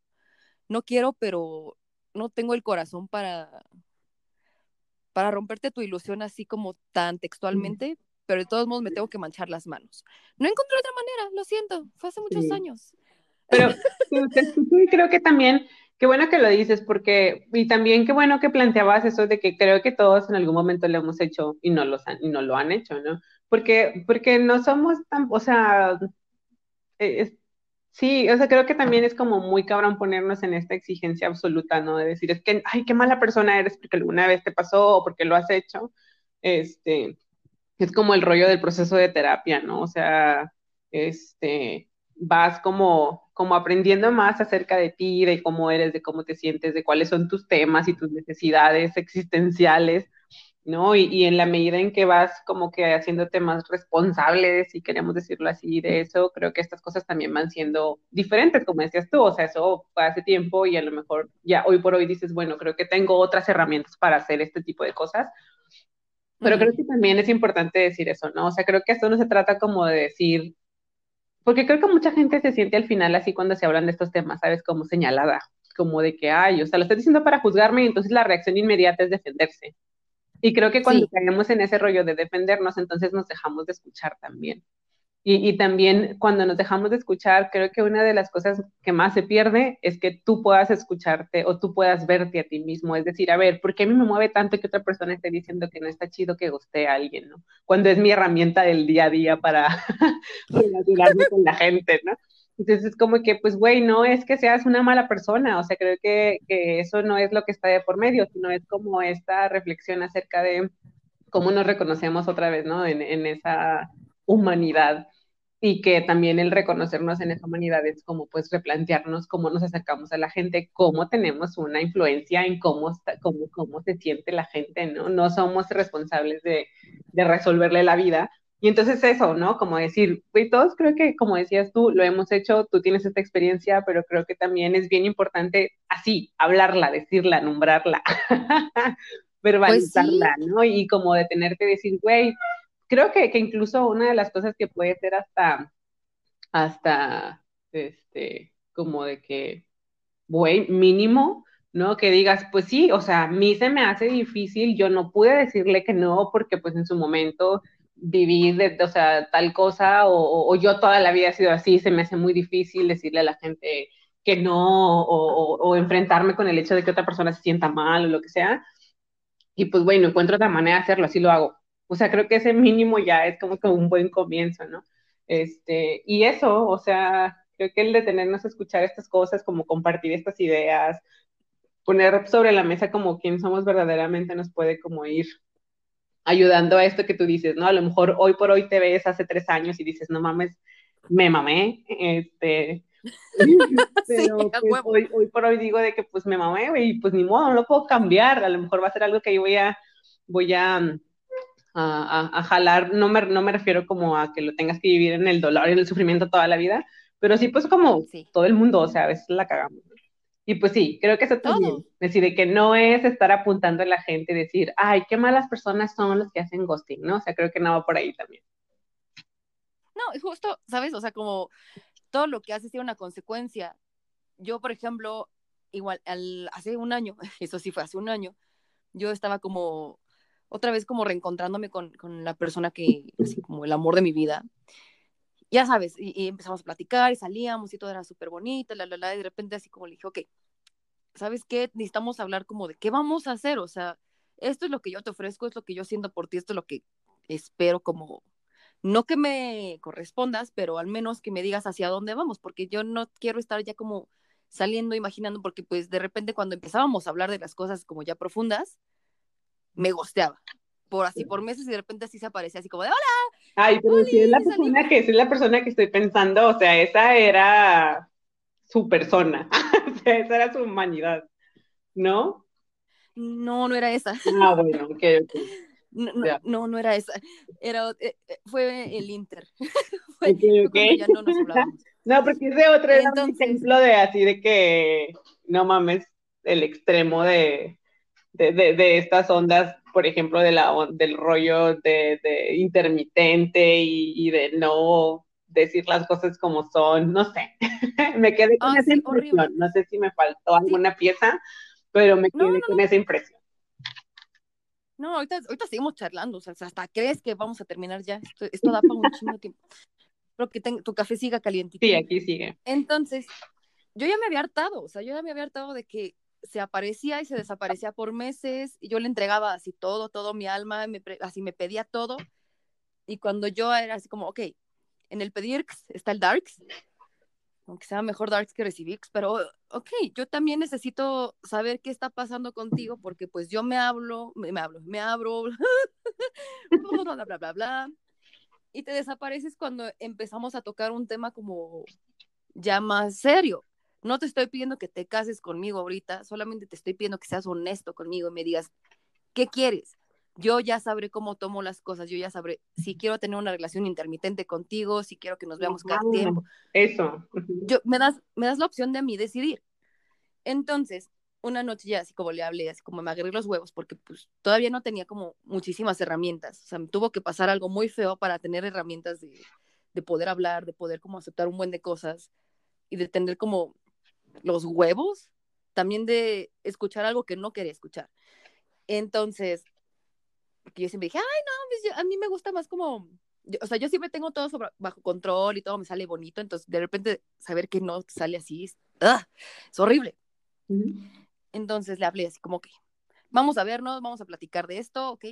no quiero, pero no tengo el corazón para, para romperte tu ilusión así como tan textualmente, pero de todos modos me tengo que manchar las manos. No encontré otra manera, lo siento, fue hace muchos años. Pero creo que también, qué bueno que lo dices, porque, y también qué bueno que planteabas eso de que creo que todos en algún momento lo hemos hecho y no, los y no lo han hecho, ¿no? Porque, porque no somos tan, o sea, es, Sí, o sea, creo que también es como muy cabrón ponernos en esta exigencia absoluta, ¿no? De decir, es que, ay, qué mala persona eres porque alguna vez te pasó o porque lo has hecho. Este, es como el rollo del proceso de terapia, ¿no? O sea, este, vas como, como aprendiendo más acerca de ti, de cómo eres, de cómo te sientes, de cuáles son tus temas y tus necesidades existenciales ¿no? Y, en la medida en que vas como que haciéndote más responsable, si queremos decirlo así, de eso, creo que estas cosas también van siendo diferentes, como decías tú, o sea, eso fue hace tiempo y a lo mejor ya hoy por hoy dices, bueno, creo que tengo otras herramientas para hacer este tipo de cosas, pero creo que también es importante decir eso, ¿no? O sea, creo que esto no se trata como de decir, porque creo que mucha gente se siente al final así cuando se hablan de estos temas, ¿sabes? Como señalada, como de que, ay, o sea, lo estás diciendo para juzgarme y entonces la reacción inmediata es defenderse. Y creo que cuando caemos en ese rollo de defendernos, entonces nos dejamos de escuchar también. Y, y, también cuando nos dejamos de escuchar, creo que una de las cosas que más se pierde es que tú puedas escucharte o tú puedas verte a ti mismo. Es decir, a ver, ¿por qué a mí me mueve tanto que otra persona esté diciendo que no está chido que guste a alguien, ¿no? Cuando es mi herramienta del día a día para relacionarme con la gente, ¿no? Entonces es como que, pues, güey, no es que seas una mala persona, o sea, creo que, que, eso no es lo que está de por medio, sino es como esta reflexión acerca de cómo nos reconocemos otra vez, ¿no? En, en esa humanidad y que también el reconocernos en esa humanidad es como pues replantearnos cómo nos acercamos a la gente, cómo tenemos una influencia en cómo, está, cómo, cómo se siente la gente, ¿no? No somos responsables de, de resolverle la vida, y entonces eso, ¿no? Como decir, güey, todos creo que, como decías tú, lo hemos hecho, tú tienes esta experiencia, pero creo que también es bien importante así, hablarla, decirla, nombrarla, verbalizarla, pues ¿no? Y como detenerte y decir, güey, creo que, que incluso una de las cosas que puede ser hasta, hasta, este, como de que, güey, mínimo, ¿no? Que digas, pues sí, o sea, a mí se me hace difícil, yo no pude decirle que no porque pues en su momento vivir, de, o sea, tal cosa, o, yo toda la vida he sido así, se me hace muy difícil decirle a la gente que no, o, enfrentarme con el hecho de que otra persona se sienta mal o lo que sea. Y pues bueno, encuentro otra manera de hacerlo, así lo hago. O sea, creo que ese mínimo ya es como que un buen comienzo, ¿no? Este, y eso, o sea, creo que el detenernos a escuchar estas cosas, como compartir estas ideas, poner sobre la mesa como quién somos verdaderamente nos puede como ir ayudando a esto que tú dices, ¿no? A lo mejor hoy por hoy te ves hace tres años y dices, no mames, me mamé, este, pero pues, hoy, hoy, por hoy digo de que pues me mamé, y pues ni modo, no lo puedo cambiar, a lo mejor va a ser algo que yo voy a, voy a, a, a, jalar, no me, no me refiero como a que lo tengas que vivir en el dolor y en el sufrimiento toda la vida, pero sí pues como todo el mundo, o sea, a veces la cagamos. Y pues sí, creo que eso también. Es decir, de que no es estar apuntando a la gente y decir, ay, qué malas personas son los que hacen ghosting, ¿no? O sea, creo que no va por ahí también. No, justo, ¿sabes? O sea, como todo lo que hace tiene una consecuencia. Yo, por ejemplo, igual, al, hace un año, eso sí fue hace un año, yo estaba como, otra vez como reencontrándome con, con la persona que, así como el amor de mi vida ya sabes, y, empezamos a platicar y salíamos y todo era súper bonito, la, la, la, y de repente así como le dije, ok, ¿sabes qué? Necesitamos hablar como de qué vamos a hacer, o sea, esto es lo que yo te ofrezco, es lo que yo siento por ti, esto es lo que espero como, no que me correspondas, pero al menos que me digas hacia dónde vamos, porque yo no quiero estar ya como saliendo, imaginando, porque pues de repente cuando empezábamos a hablar de las cosas como ya profundas, me gosteaba por así por meses y de repente así se aparece así como de hola. Ay, pero si es la persona que es la persona que estoy pensando, o sea, esa era su persona, o sea, esa era su humanidad, ¿no? No, no era esa. Ah, bueno, ok, ok. No, no, Ya. no, no era esa. Era, eh, eh, fue el Inter. fue, Ok, fue ok. cuando ya no nos. No, porque ese otro era un Entonces- ejemplo de así de que, no mames, el extremo de, de, de, de estas ondas, por ejemplo, de la, del rollo de, de intermitente y, y de no decir las cosas como son, no sé. me quedé con Ay, esa sí, impresión. horrible. No sé si me faltó alguna pieza, pero me No, quedé no, con esa impresión. No, ahorita, ahorita seguimos charlando, o sea, hasta crees que vamos a terminar ya. Esto, esto da para un chingo tiempo. Espero que tu café siga calientito. Sí, aquí sigue. Entonces, yo ya me había hartado, o sea, yo ya me había hartado de que se aparecía y se desaparecía por meses, y yo le entregaba así todo, todo mi alma, me así me pedía todo, y cuando yo era así como, ok, en el pedir está el Darks, aunque sea mejor Darks que recibir, pero ok, yo también necesito saber qué está pasando contigo, porque pues yo me hablo, me, me hablo, me abro, bla, bla, bla, bla, bla, y te desapareces cuando empezamos a tocar un tema como ya más serio. No te estoy pidiendo que te cases conmigo ahorita, solamente te estoy pidiendo que seas honesto conmigo y me digas, ¿qué quieres? Yo ya sabré cómo tomo las cosas, yo ya sabré si quiero tener una relación intermitente contigo, si quiero que nos veamos cada tiempo. Eso. Yo, me, das, me das la opción de a mí decidir. Entonces, una noche ya así como le hablé, así como me agarré los huevos, porque pues todavía no tenía como muchísimas herramientas. O sea, me tuvo que pasar algo muy feo para tener herramientas de, de poder hablar, de poder como aceptar un buen de cosas y de tener como los huevos también de escuchar algo que no quería escuchar. Entonces, porque yo siempre dije, ay, no, pues yo- a mí me gusta más como, yo- o sea, yo siempre tengo todo sobre- bajo control y todo me sale bonito, entonces de repente saber que no sale así es, ¡ah! es horrible. Entonces le hablé así como que, vamos a vernos, vamos a platicar de esto, ¿ok?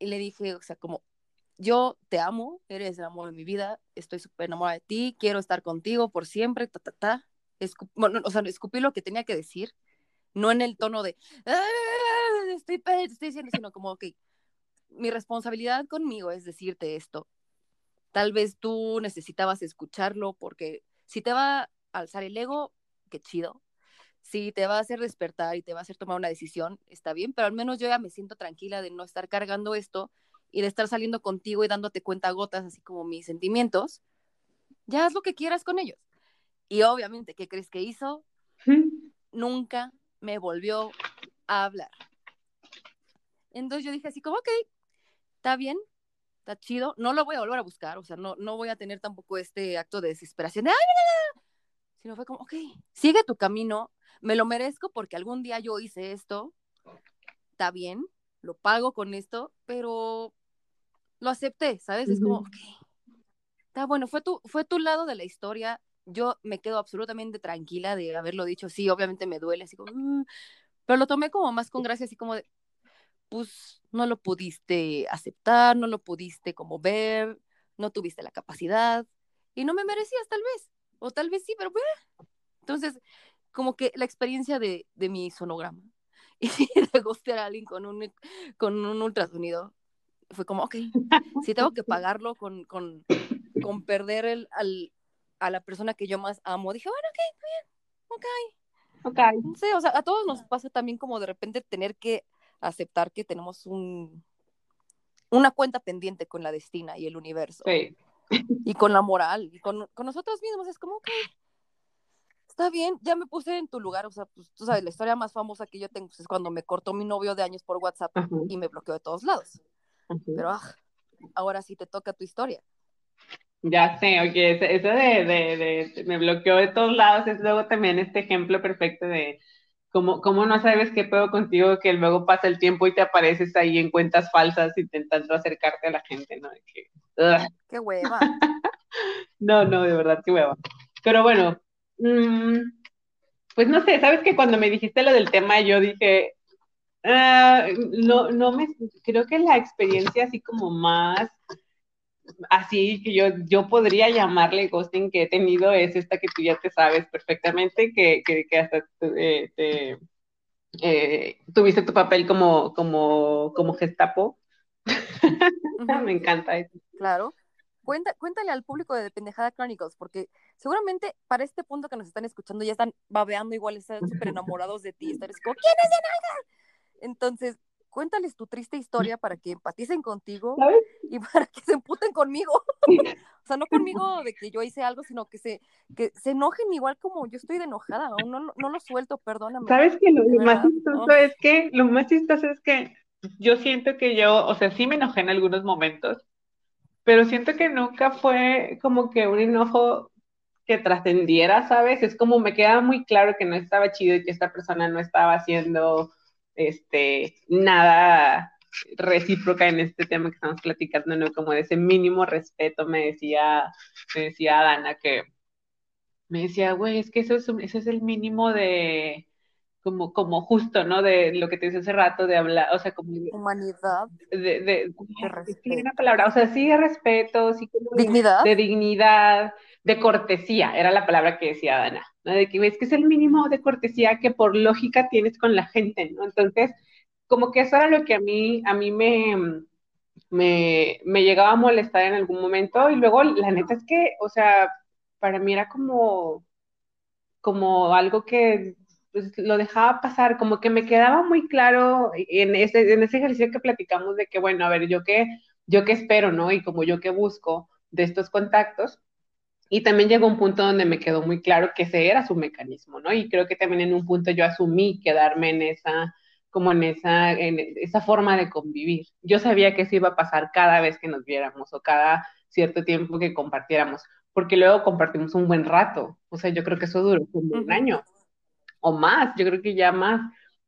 Y le dije, o sea, como, yo te amo, eres el amor de mi vida, estoy súper enamorada de ti, quiero estar contigo por siempre, ta, ta, ta. Escu- bueno, o sea, escupí lo que tenía que decir, no en el tono de, "Ah, estoy, estoy diciendo, sino como, ok, mi responsabilidad conmigo es decirte esto. Tal vez tú necesitabas escucharlo porque si te va a alzar el ego, qué chido. Si te va a hacer despertar y te va a hacer tomar una decisión, está bien, pero al menos yo ya me siento tranquila de no estar cargando esto y de estar saliendo contigo y dándote cuenta gotas, así como mis sentimientos. Ya haz lo que quieras con ellos. Y obviamente, ¿qué crees que hizo? Nunca me volvió a hablar. Entonces yo dije así como, ok, está bien, está chido, no lo voy a volver a buscar, o sea, no, no voy a tener tampoco este acto de desesperación de, ay, mira, mira", sino fue como, ok, sigue tu camino, me lo merezco porque algún día yo hice esto, está bien, lo pago con esto, pero lo acepté, ¿sabes? Es como, ok, está bueno, fue tu, fue tu lado de la historia, yo me quedo absolutamente tranquila de haberlo dicho, sí, obviamente me duele, así como, "Mm", pero lo tomé como más con gracia, así como de, pues no lo pudiste aceptar, no lo pudiste como ver, no tuviste la capacidad y no me merecías tal vez, o tal vez sí, pero bueno. Entonces, como que la experiencia de, de mi sonograma y de gustear a alguien con un, con un ultrasonido fue como, ok, si tengo que pagarlo con, con, con perder el, al, a la persona que yo más amo, dije, bueno, ok, bien, ok, Ok. sé, o sea, a todos nos pasa también como de repente tener que aceptar que tenemos un una cuenta pendiente con la destina y el universo Sí. y con la moral y con, con nosotros mismos. Es como, ok, está bien, ya me puse en tu lugar. O sea, pues tú sabes, la historia más famosa que yo tengo pues, es cuando me cortó mi novio de años por WhatsApp Ajá, y me bloqueó de todos lados. ajá. Pero ah, ahora sí te toca tu historia. Ya sé, oye, eso, eso de, de, me bloqueó de todos lados, es luego también este ejemplo perfecto de cómo, cómo no sabes qué pedo contigo, que luego pasa el tiempo y te apareces ahí en cuentas falsas intentando acercarte a la gente, ¿no? Que. Qué hueva. No, no, de verdad, qué hueva. Pero bueno, mm, pues no sé, sabes que cuando me dijiste lo del tema, yo dije, ah, no, no me, creo que la experiencia así como más, así que yo, yo podría llamarle ghosting que he tenido es esta que tú ya te sabes perfectamente, que, que, que hasta eh, te, eh, tuviste tu papel como, como, como gestapo. Me encanta eso. claro. cuenta, cuéntale al público de Pendejada Chronicles, porque seguramente para este punto que nos están escuchando ya están babeando igual, están súper enamorados de ti, están como, ¿quién es de Entonces, cuéntales tu triste historia para que empaticen contigo y para que se emputen conmigo. o sea, no conmigo de que yo hice algo, sino que se, que se enojen igual como yo estoy de enojada, no, no, lo suelto, perdóname. ¿Sabes que lo, más chistoso es que, lo más chistoso es que yo siento que yo, o sea, sí me enojé en algunos momentos, pero siento que nunca fue como que un enojo que trascendiera, ¿sabes? Es como me queda muy claro que no estaba chido y que esta persona no estaba haciendo este, nada recíproca en este tema que estamos platicando, ¿no? Como de ese mínimo respeto, me decía, me decía Dana que, me decía, güey, es que eso es, ese es el mínimo de, como, como justo, ¿no? De lo que te dice hace rato, de hablar, o sea, como... Humanidad. De, de, respeto. una palabra, o sea, sí de respeto, sí Dignidad. De, dignidad, de cortesía, era la palabra que decía Dana, ¿no? De que es que es el mínimo de cortesía que por lógica tienes con la gente, ¿no? Entonces, como que eso era lo que a mí, a mí me, me, me llegaba a molestar en algún momento y luego la neta es que, o sea, para mí era como, como algo que pues, lo dejaba pasar, como que me quedaba muy claro en ese, en ese ejercicio que platicamos de que, bueno, a ver, yo qué, yo qué espero, ¿no? Y como yo qué busco de estos contactos, y también llegó un punto donde me quedó muy claro que ese era su mecanismo, ¿no? Y creo que también en un punto yo asumí quedarme en esa, como en esa, en esa forma de convivir. Yo sabía que eso iba a pasar cada vez que nos viéramos o cada cierto tiempo que compartiéramos, porque luego compartimos un buen rato. O sea, yo creo que eso duró un buen año o más. Yo creo que ya más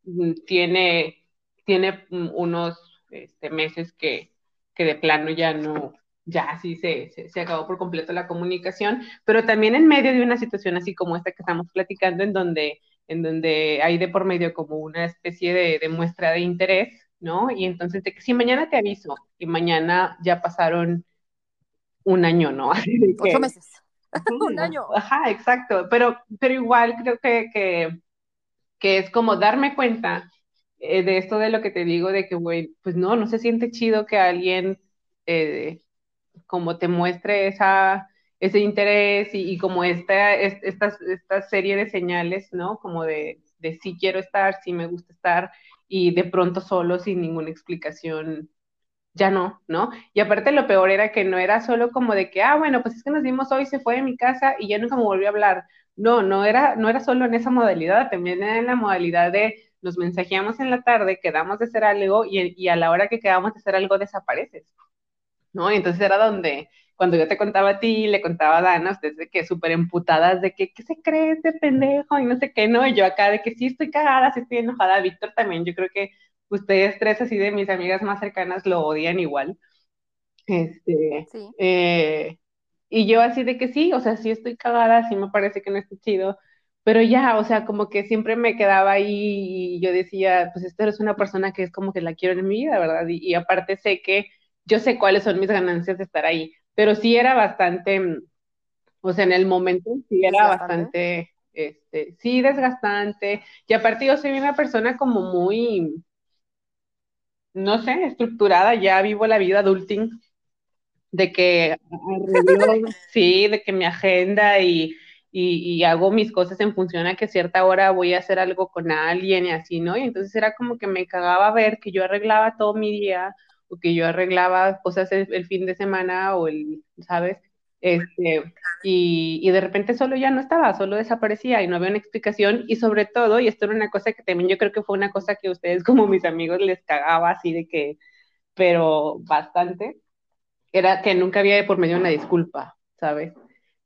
mm, tiene, tiene mm, unos este, meses que, que de plano ya no, ya sí se, se, acabó por completo la comunicación, pero también en medio de una situación así como esta que estamos platicando, en donde, en donde hay de por medio como una especie de, muestra de interés, ¿no? Y entonces, de que si mañana te aviso, y mañana ya pasaron un año, ¿no? Ocho meses. un año. Ajá, exacto, pero, pero igual creo que, que, que es como darme cuenta eh, de esto de lo que te digo, de que, güey, pues no, no se siente chido que alguien... Eh, como te muestre esa, ese interés y, como esta, esta, esta, serie de señales, ¿no? Como de, de sí quiero estar, sí me gusta estar, y de pronto solo, sin ninguna explicación, ya no, ¿no? Y aparte lo peor era que no era solo como de que, ah, bueno, pues es que nos vimos hoy, se fue de mi casa y ya nunca me volvió a hablar. No, no era, no era solo en esa modalidad, también era en la modalidad de nos mensajeamos en la tarde, quedamos de hacer algo y, y a la hora que quedamos de hacer algo desapareces. ¿No? Y entonces era donde, cuando yo te contaba a ti, le contaba a Dana, ustedes de que súper emputadas, de que, ¿qué se cree este pendejo? Y no sé qué, ¿no? Y yo acá de que sí estoy cagada, sí estoy enojada. Víctor también, yo creo que ustedes tres, así de mis amigas más cercanas, lo odian igual. Este, sí. Eh, y yo así de que sí, o sea, sí estoy cagada, sí me parece que no está chido, pero ya, o sea, como que siempre me quedaba ahí y yo decía, pues esta es una persona que es como que la quiero en mi vida, ¿verdad? y aparte sé que yo sé cuáles son mis ganancias de estar ahí, pero sí era bastante, mm, o sea, en el momento sí era bastante, este, sí desgastante, y aparte yo soy una persona como muy, no sé, estructurada, ya vivo la vida adulting, de que sí, de que mi agenda y, y, y, hago mis cosas en función a que cierta hora voy a hacer algo con alguien y así, ¿no? Y entonces era como que me cagaba ver que yo arreglaba todo mi día, o que yo arreglaba cosas el, fin de semana o el, ¿sabes? Este, y, y, de repente solo ya no estaba, solo desaparecía y no había una explicación y sobre todo, y esto era una cosa que también yo creo que fue una cosa que ustedes como mis amigos les cagaba así de que, pero bastante, era que nunca había por medio una disculpa, ¿sabes?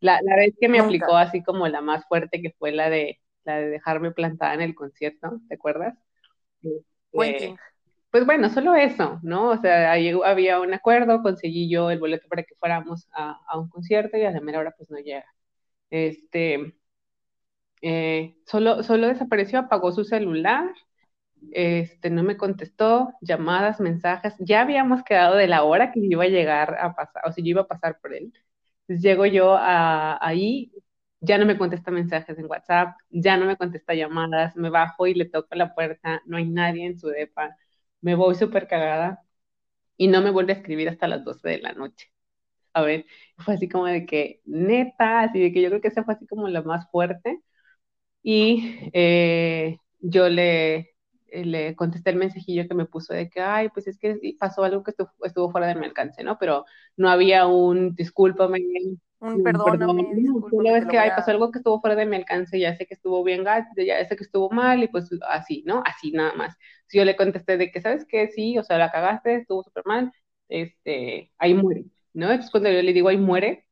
La, la vez que me aplicó así como la más fuerte que fue la de, la de dejarme plantada en el concierto, ¿te acuerdas? Este, pues bueno, solo eso, ¿no? O sea, había un acuerdo, conseguí yo el boleto para que fuéramos a, un concierto y a la mera hora pues no llega. Este, eh, solo, solo desapareció, apagó su celular, este, no me contestó, llamadas, mensajes, ya habíamos quedado de la hora que iba a llegar a pasar, o si yo iba a pasar por él. Llego yo a, ahí, ya no me contesta mensajes en WhatsApp, ya no me contesta llamadas, me bajo y le toco la puerta, no hay nadie en su depa me voy súper cagada y no me vuelve a escribir hasta las 12 de la noche. a ver, fue así como de que, neta, así de que yo creo que esa fue así como la más fuerte. Y eh, yo le, le contesté el mensajillo que me puso de que, ay, pues es que pasó algo que estuvo, fuera de mi alcance, ¿no? Pero no había un discúlpame, un perdóname, perdón, solo es que ay, pasó algo que estuvo fuera de mi alcance, ya sé que estuvo bien, ya sé que estuvo mal y pues así, ¿no? Así nada más. Si yo le contesté de que, ¿sabes qué? Sí, o sea, la cagaste, estuvo súper mal, este, ahí muere, ¿no? Entonces cuando yo le digo ahí muere,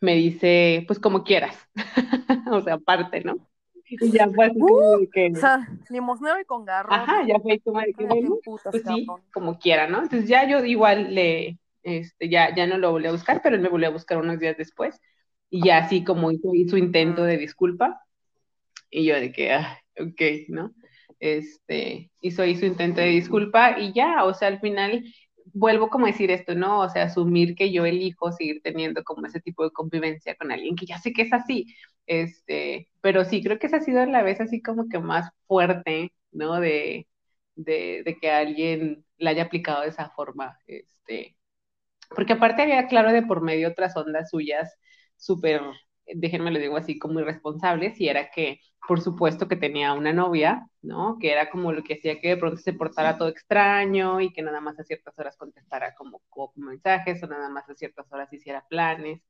me dice, pues como quieras, o sea, aparte, ¿no? Y ya fue así uh, que... O sea, limosnero y con garro. Ajá, ya fue como de que, pues sí, como quiera, ¿no? Entonces ya yo igual le, este, ya, ya no lo volví a buscar, pero él me volvió a buscar unos días después, y ya así como hizo, su intento de disculpa, y yo de que, ah, ok, ¿no? Este, hizo ahí su intento de disculpa, y ya, o sea, al final vuelvo como a decir esto, ¿no? O sea, asumir que yo elijo seguir teniendo como ese tipo de convivencia con alguien que ya sé que es así, este, pero sí, creo que esa ha sido la vez así como que más fuerte, ¿no? De, de, de que alguien la haya aplicado de esa forma, este, porque aparte había, claro, de por medio otras ondas suyas súper, déjenme lo digo así, como irresponsables, y era que por supuesto que tenía una novia, ¿no? Que era como lo que hacía que de pronto se portara todo extraño y que nada más a ciertas horas contestara como, mensajes o nada más a ciertas horas hiciera planes,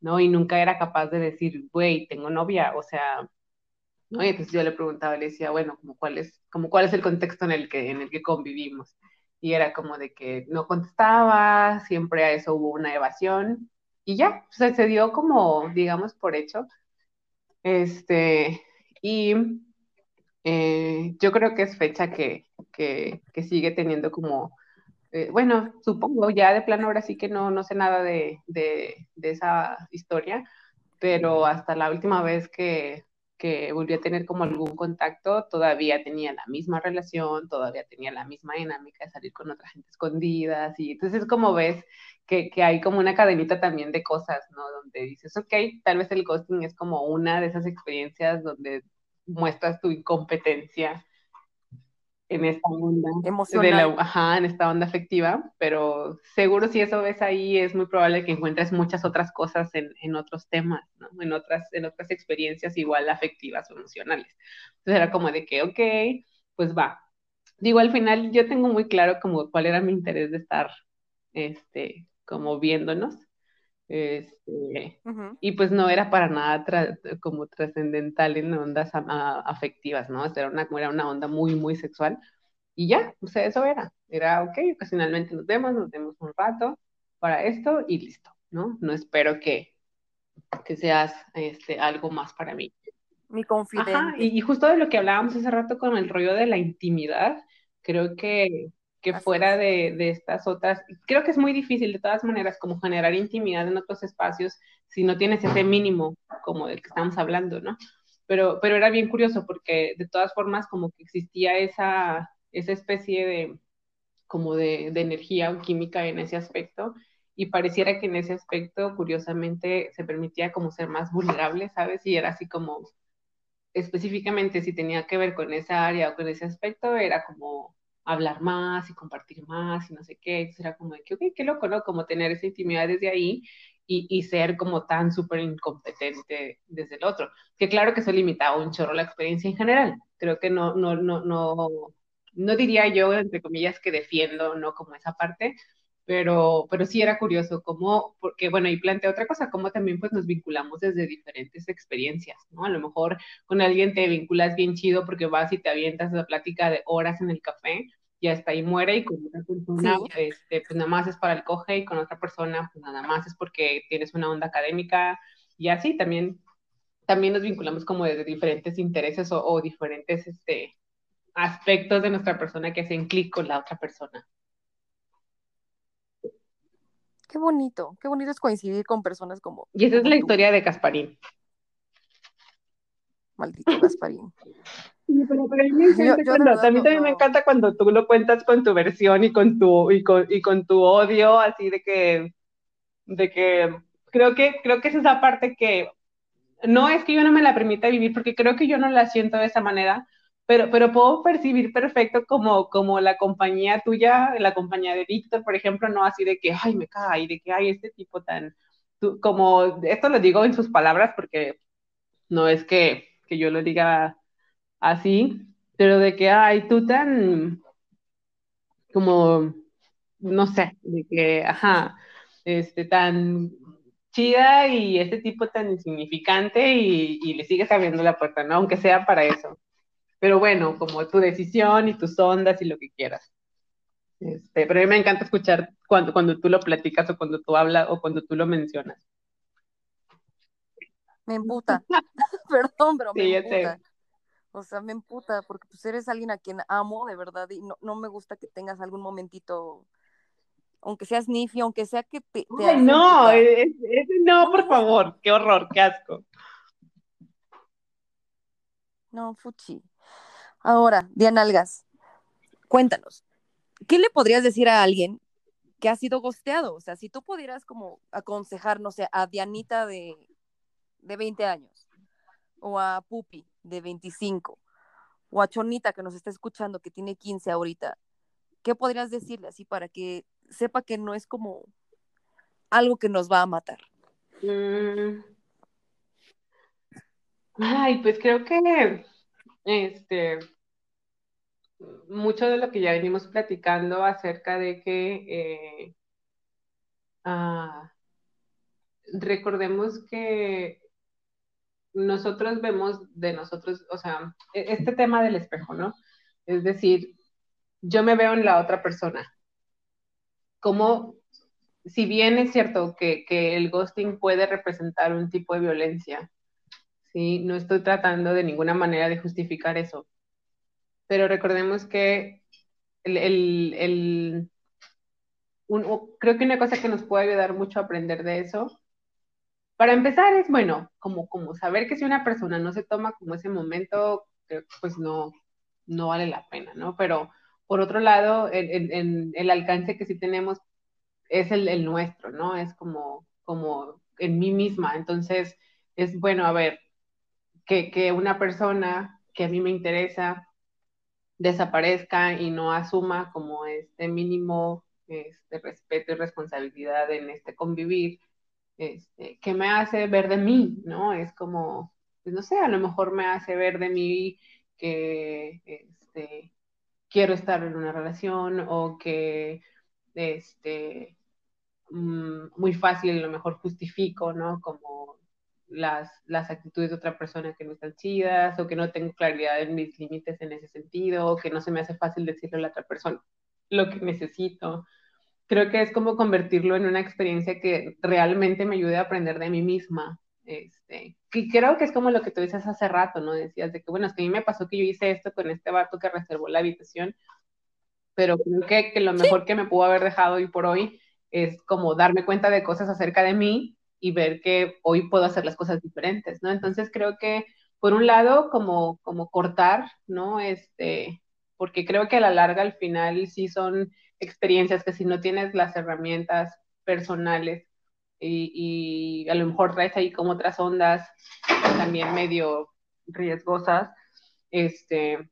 ¿no? Y nunca era capaz de decir, güey, tengo novia, o sea, ¿no? Y entonces yo le preguntaba, le decía, bueno, como cuál es, como cuál es el contexto en el que, en el que convivimos. Y era como de que no contestaba, siempre a eso hubo una evasión, y ya, se dio como, digamos, por hecho. Este, y eh, yo creo que es fecha que, que, sigue teniendo como, eh, bueno, supongo ya de plano ahora sí que no, no sé nada de, de, esa historia, pero hasta la última vez que, que volvió a tener como algún contacto, todavía tenía la misma relación, todavía tenía la misma dinámica de salir con otra gente escondidas, y entonces como ves que, que, hay como una cadenita también de cosas, ¿no? Donde dices, ok, tal vez el ghosting es como una de esas experiencias donde muestras tu incompetencia en esta onda emocional. ajá, en esta onda afectiva, pero seguro si eso ves ahí es muy probable que encuentres muchas otras cosas en, en otros temas, ¿no? En otras, en otras experiencias igual afectivas o emocionales. Entonces era como de que, ok, pues va. Digo, al final yo tengo muy claro como cuál era mi interés de estar, este, como viéndonos. Este, Y pues no era para nada como trascendental en ondas afectivas, ¿no? Era una, era una onda muy, muy sexual. Y ya, o sea, eso era. Era, ok, ocasionalmente nos vemos, nos vemos un rato para esto y listo, ¿no? No espero que, que seas este, algo más para mí. Mi confidente. y, y justo de lo que hablábamos hace rato con el rollo de la intimidad, creo que que fuera de, de, estas otras, creo que es muy difícil de todas maneras como generar intimidad en otros espacios si no tienes ese mínimo como del que estamos hablando, ¿no? Pero, pero era bien curioso porque de todas formas como que existía esa, esa especie de como de, de energía o química en ese aspecto y pareciera que en ese aspecto curiosamente se permitía como ser más vulnerable, ¿sabes? Y era así como específicamente si tenía que ver con esa área o con ese aspecto, era como hablar más y compartir más y no sé qué. Entonces era como de que, ok, qué loco, ¿no? Como tener esa intimidad desde ahí y, y ser como tan súper incompetente desde el otro. Que claro que eso limitaba un chorro la experiencia en general. Creo que no, no, no, no, no diría yo, entre comillas, que defiendo, ¿no? Como esa parte, pero, pero sí era curioso cómo, porque bueno, y plantea otra cosa, cómo también pues nos vinculamos desde diferentes experiencias, ¿no? A lo mejor con alguien te vinculas bien chido porque vas y te avientas la plática de horas en el café, y hasta ahí muere, y con otra persona, este, pues nada más es para el coge, y con otra persona, pues nada más es porque tienes una onda académica, y así también, también nos vinculamos como desde diferentes intereses o, o diferentes este, aspectos de nuestra persona que hacen clic con la otra persona. Qué bonito, qué bonito es coincidir con personas como. Y esa es la historia de Casparín. Maldito Gasparín. Sí, pero, a mí, me también me encanta cuando tú lo cuentas con tu versión y con tu, y con, y con tu odio, así de que, de que creo que, creo que es esa parte que no es que yo no me la permita vivir, porque creo que yo no la siento de esa manera, pero, pero puedo percibir perfecto como, como la compañía tuya, la compañía de Víctor, por ejemplo, no así de que, ay, me cae, de que hay este tipo tan, como, esto lo digo en sus palabras porque no es que, que yo lo diga así, pero de que, ay, tú tan, como, no sé, de que, ajá, este, tan chida y este tipo tan insignificante y, le sigues abriendo la puerta, ¿no? Aunque sea para eso. Pero bueno, como tu decisión y tus ondas y lo que quieras. Este, pero a mí me encanta escuchar cuando, cuando tú lo platicas o cuando tú hablas o cuando tú lo mencionas. Me emputa. Perdón, pero me emputa. O sea, me emputa porque pues eres alguien a quien amo de verdad y no, no me gusta que tengas algún momentito aunque seas nifi, aunque sea que te... Ay, no, ese no, por favor, qué horror, qué asco. No, fuchi. Ahora, Diana Algas, cuéntanos, ¿qué le podrías decir a alguien que ha sido gosteado? O sea, si tú pudieras como aconsejar, no sé, a Dianita de, de 20 años, o a Pupi de 25, o a Chonita que nos está escuchando que tiene 15 ahorita, ¿qué podrías decirle así para que sepa que no es como algo que nos va a matar. Mm. Ay, pues creo que este mucho de lo que ya venimos platicando acerca de que eh, ah, recordemos que nosotros vemos de nosotros, o sea, e-, este tema del espejo, ¿no? Es decir, yo me veo en la otra persona, como, si bien es cierto que, el ghosting puede representar un tipo de violencia, ¿sí? no estoy tratando de ninguna manera de justificar eso, pero recordemos que el, creo que una cosa que nos puede ayudar mucho a aprender de eso, para empezar es, bueno, como, saber que si una persona no se toma como ese momento, pues no, no vale la pena, ¿no? Pero por otro lado, el, el alcance que sí tenemos es el, nuestro, ¿no? Es como, como en mí misma. Entonces, es bueno, a ver, que, que una persona que a mí me interesa desaparezca y no asuma como este mínimo este respeto y responsabilidad en este convivir, este, que me hace ver de mí, ¿no? Es como, pues no sé, a lo mejor me hace ver de mí que, este, quiero estar en una relación o que este, mm, muy fácil a lo mejor justifico, ¿no? Como las, las actitudes de otra persona que no están chidas o que no tengo claridad en mis límites en ese sentido o que no se me hace fácil decirle a la otra persona lo que necesito. Creo que es como convertirlo en una experiencia que realmente me ayude a aprender de mí misma, este, que creo que es como lo que tú dices hace rato, ¿no? Decías de que, bueno, es que a mí me pasó que yo hice esto con este vato que reservó la habitación, pero creo que, que lo mejor que me pudo haber dejado hoy por hoy es como darme cuenta de cosas acerca de mí y ver que hoy puedo hacer las cosas diferentes, ¿no? Entonces creo que, por un lado, como, como cortar, ¿no? Este, porque creo que a la larga, al final, sí son experiencias que si no tienes las herramientas personales y, a lo mejor traes ahí como otras ondas también medio riesgosas, este,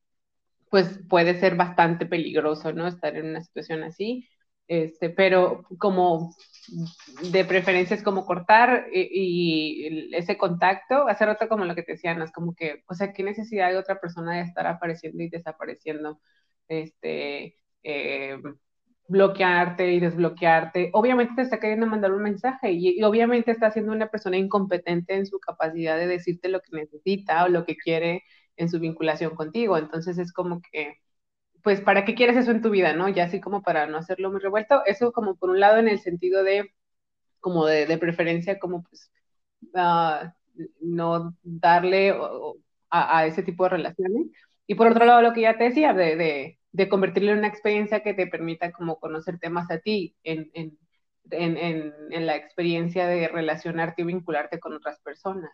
pues puede ser bastante peligroso, ¿no? Estar en una situación así, este, pero como de preferencia es como cortar y, ese contacto, hacer otro como lo que te decían, es como que, o sea, ¿qué necesidad de otra persona de estar apareciendo y desapareciendo? Este, eh, bloquearte y desbloquearte, obviamente te está queriendo mandar un mensaje y, obviamente está siendo una persona incompetente en su capacidad de decirte lo que necesita o lo que quiere en su vinculación contigo. Entonces es como que, pues, ¿para qué quieres eso en tu vida, no? Ya así como para no hacerlo muy revuelto. Eso como por un lado en el sentido de, como de, preferencia, como pues, uh, no darle a, ese tipo de relaciones. Y por otro lado, lo que ya te decía, de, de de convertirlo en una experiencia que te permita como conocerte más a ti en, en, en, en la experiencia de relacionarte y vincularte con otras personas.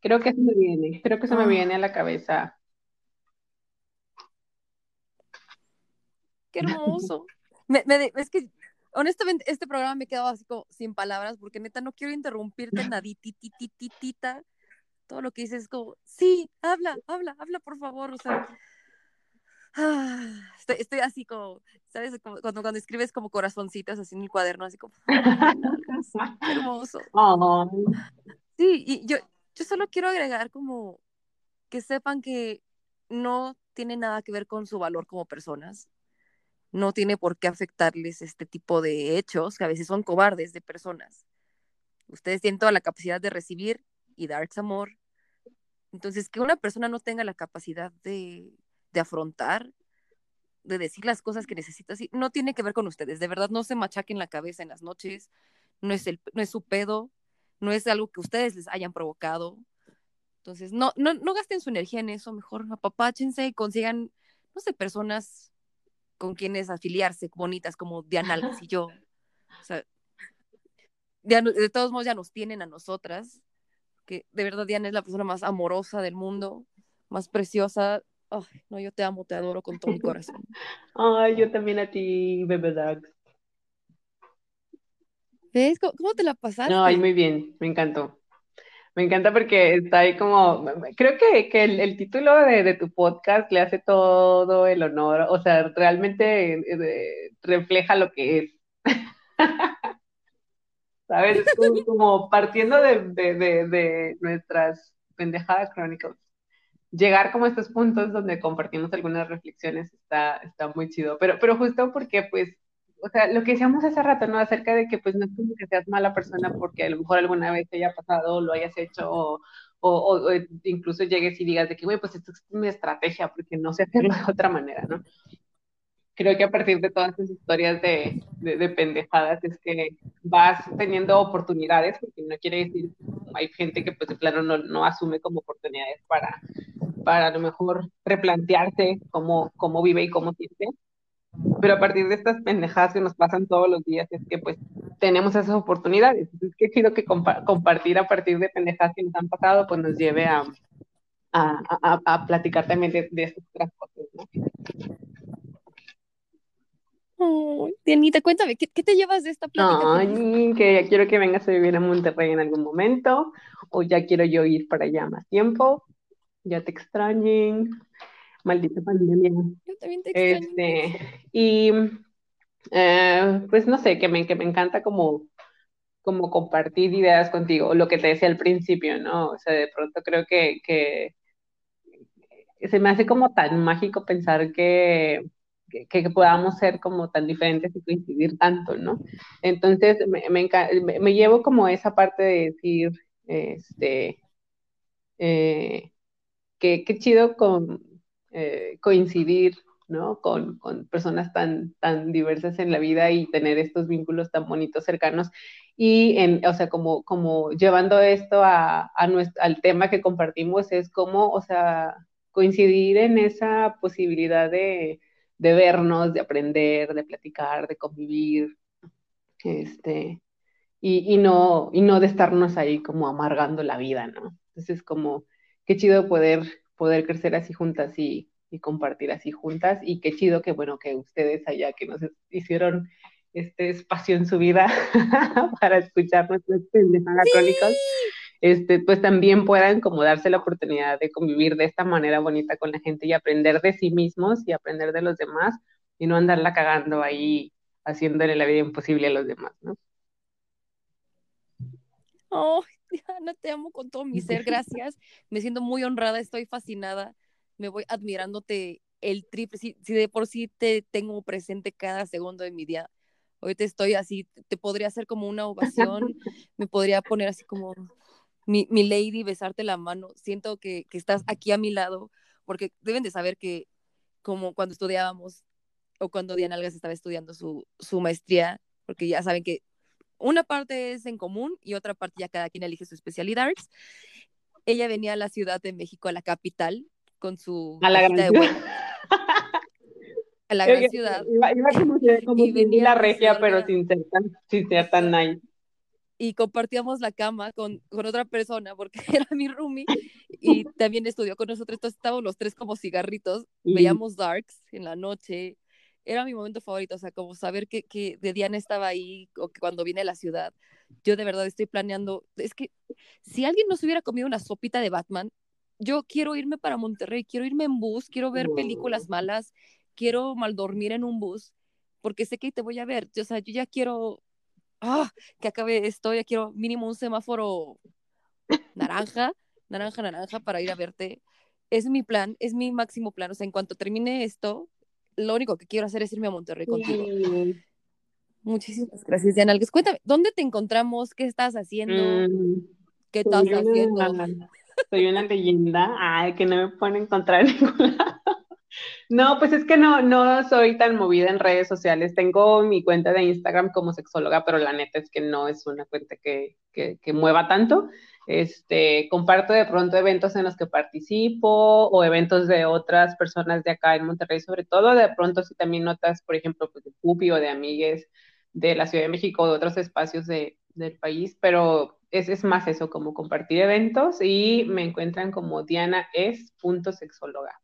Creo que eso me viene, creo que eso me ah. viene a la cabeza. Qué hermoso. me, me, es que honestamente este programa me he quedado así como sin palabras porque neta no quiero interrumpirte nadititititita todo lo que dices es como, sí, habla, habla, habla, por favor, o sea, ah, estoy, estoy, así como, ¿sabes? Como cuando, cuando escribes como corazoncitos así en el cuaderno, así como, hermoso. Oh. Sí, y yo, yo solo quiero agregar como que sepan que no tiene nada que ver con su valor como personas. No tiene por qué afectarles este tipo de hechos que a veces son cobardes de personas. Ustedes tienen toda la capacidad de recibir y dar amor. Entonces, que una persona no tenga la capacidad de, de afrontar, de decir las cosas que necesita, no tiene que ver con ustedes. De verdad, no se machaquen la cabeza en las noches. No es, el, no es su pedo. No es algo que ustedes les hayan provocado entonces, no, no, no gasten su energía en eso, mejor apapáchense y consigan, no sé, personas con quienes afiliarse, bonitas como Diana y yo. O sea, de todos modos ya nos tienen a nosotras, que de verdad Diana es la persona más amorosa del mundo, más preciosa. Ay, no, yo te amo, te adoro con todo mi corazón. Ay, yo también a ti, bebé Dags. ¿Ves? ¿Cómo, te la pasaste? Ay, muy bien, me encantó. Me encanta porque está ahí como, creo que, que el, título de, de, tu podcast le hace todo el honor, o sea, realmente eh, refleja lo que es. ¿Sabes? Como, partiendo de, de, de, nuestras pendejadas crónicas, llegar como a estos puntos donde compartimos algunas reflexiones está, está muy chido, pero, pero justo porque pues o sea, lo que decíamos hace rato, ¿no? Acerca de que pues no es como que seas mala persona porque a lo mejor alguna vez te haya pasado, lo hayas hecho, o, o, incluso llegues y digas de que, güey, pues esto es mi estrategia porque no sé hacerlo de otra manera, ¿no? Creo que a partir de todas esas historias de, de, pendejadas es que vas teniendo oportunidades, porque no quiere decir, hay gente que pues de plano no, no asume como oportunidades para, para a lo mejor replantearse cómo, cómo vive y cómo siente pero a partir de estas pendejadas que nos pasan todos los días, es que pues tenemos esas oportunidades. Entonces, qué chido que compartir a partir de pendejadas que nos han pasado, pues nos lleve a, a, a, platicar también de, de estas otras cosas, ¿no? Oh, Dianita, cuéntame, ¿qué, ¿qué, te llevas de esta plática? Ay, que ya quiero que vengas a vivir a Monterrey en algún momento, o ya quiero yo ir para allá más tiempo, ya te extrañen, maldita pandemia. Yo también te Este, y eh, pues no sé, que me, que me encanta como, como compartir ideas contigo, lo que te decía al principio, ¿no? O sea, de pronto creo que, que se me hace como tan mágico pensar que, que, podamos ser como tan diferentes y coincidir tanto, ¿no? Entonces, me, me, me llevo como esa parte de decir, este, eh, que qué chido con, eh, coincidir ¿no? Con, con, personas tan, tan diversas en la vida y tener estos vínculos tan bonitos, cercanos. Y, en, o sea, como, como llevando esto a, a nuestro, al tema que compartimos, es como, o sea, coincidir en esa posibilidad de, de vernos, de aprender, de platicar, de convivir, este, y, y, no, y no de estarnos ahí como amargando la vida, ¿no? Entonces, como, qué chido poder poder crecer así juntas y, compartir así juntas. Y qué chido que, bueno, que ustedes allá que nos hicieron este espacio en su vida para escuchar nuestras pendejadas este, pues también puedan como darse la oportunidad de convivir de esta manera bonita con la gente y aprender de sí mismos y aprender de los demás y no andarla cagando ahí haciéndole la vida imposible a los demás, ¿no? Oh, Diana, te amo con todo mi ser, gracias. Me siento muy honrada, estoy fascinada, me voy admirándote el triple, si, de por sí te tengo presente cada segundo de mi día, hoy te estoy así, te podría hacer como una ovación, me podría poner así como mi, mi lady, besarte la mano, siento que, que estás aquí a mi lado, porque deben de saber que como cuando estudiábamos o cuando Diana Algas estaba estudiando su, su maestría, porque ya saben que una parte es en común y otra parte ya cada quien elige su especialidad. Ella venía a la Ciudad de México, a la capital, con su... A la gran ciudad. a la gran ciudad. Iba, como, y venía la regia, pero sin ser tan, sin ser tan nice. Y compartíamos la cama con, con otra persona, porque era mi roomie, y también estudió con nosotros. Entonces estábamos los tres como cigarritos, veíamos Darks en la noche, era mi momento favorito, o sea, como saber que, que de Diana estaba ahí o que cuando viene a la ciudad, yo de verdad estoy planeando, es que si alguien no se hubiera comido una sopita de Batman, yo quiero irme para Monterrey, quiero irme en bus, quiero ver películas malas, quiero mal dormir en un bus, porque sé que te voy a ver, o sea, yo ya quiero ah, que acabe esto, ya quiero mínimo un semáforo naranja, naranja, naranja para ir a verte. Es mi plan, es mi máximo plan. O sea, en cuanto termine esto, lo único que quiero hacer es irme a Monterrey contigo. Muchísimas gracias, Diana Cuéntame, ¿dónde te encontramos? ¿Qué estás haciendo? Mm, ¿Qué estás haciendo? soy una leyenda. Ay, que no me pueden encontrar en ningún lado. No, pues es que no, no soy tan movida en redes sociales. Tengo mi cuenta de Instagram como sexóloga, pero la neta es que no es una cuenta que, que, que mueva tanto. Este, comparto de pronto eventos en los que participo o eventos de otras personas de acá en Monterrey, sobre todo. De pronto si también notas, por ejemplo, pues, de Pupi o de amigues de la Ciudad de México o de otros espacios de, del país, pero es, es, más eso, como compartir eventos y me encuentran como Diana es punto sexóloga.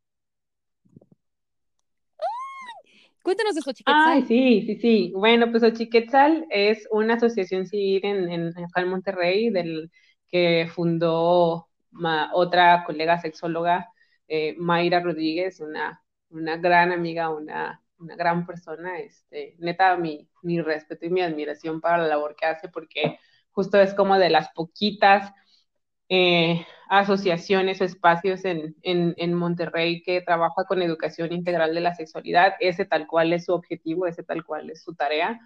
Cuéntanos de Xochiquetzal. Ay, sí, sí, sí. Bueno, pues Xochiquetzal es una asociación civil en, en, en Monterrey del, que fundó otra colega sexóloga, eh, Mayra Rodríguez, una, una gran amiga, una, una gran persona. Este, neta, mi, mi respeto y mi admiración para la labor que hace, porque justo es como de las poquitas eh, asociaciones o espacios en, en, en, Monterrey que trabaja con educación integral de la sexualidad. Ese tal cual es su objetivo, ese tal cual es su tarea.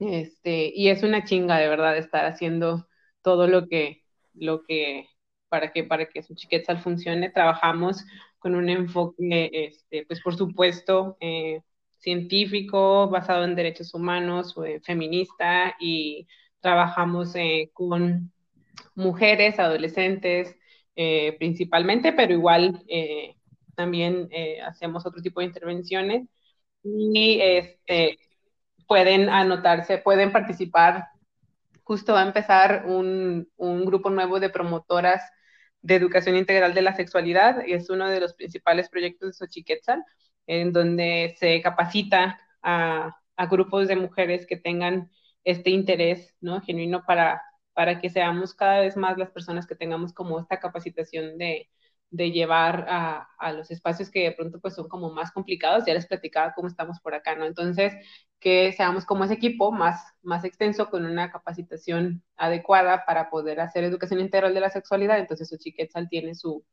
Este, y es una chinga de verdad estar haciendo todo lo que, lo que, para que, para que su chiquetzal funcione. Trabajamos con un enfoque, este, pues por supuesto, eh, científico, basado en derechos humanos, eh, feminista, y trabajamos eh, con mujeres, adolescentes, eh, principalmente, pero igual eh, también eh, hacemos otro tipo de intervenciones y este, pueden anotarse, pueden participar. Justo va a empezar un, un grupo nuevo de promotoras de educación integral de la sexualidad, es uno de los principales proyectos de Xochiquetzal, en donde se capacita a, a grupos de mujeres que tengan este interés ¿no? genuino para para que seamos cada vez más las personas que tengamos como esta capacitación de, de llevar a, a, los espacios que de pronto pues son como más complicados, ya les platicaba cómo estamos por acá, ¿no? Entonces, que seamos como ese equipo más, más extenso con una capacitación adecuada para poder hacer educación integral de la sexualidad, entonces Uchiquetzal tiene su,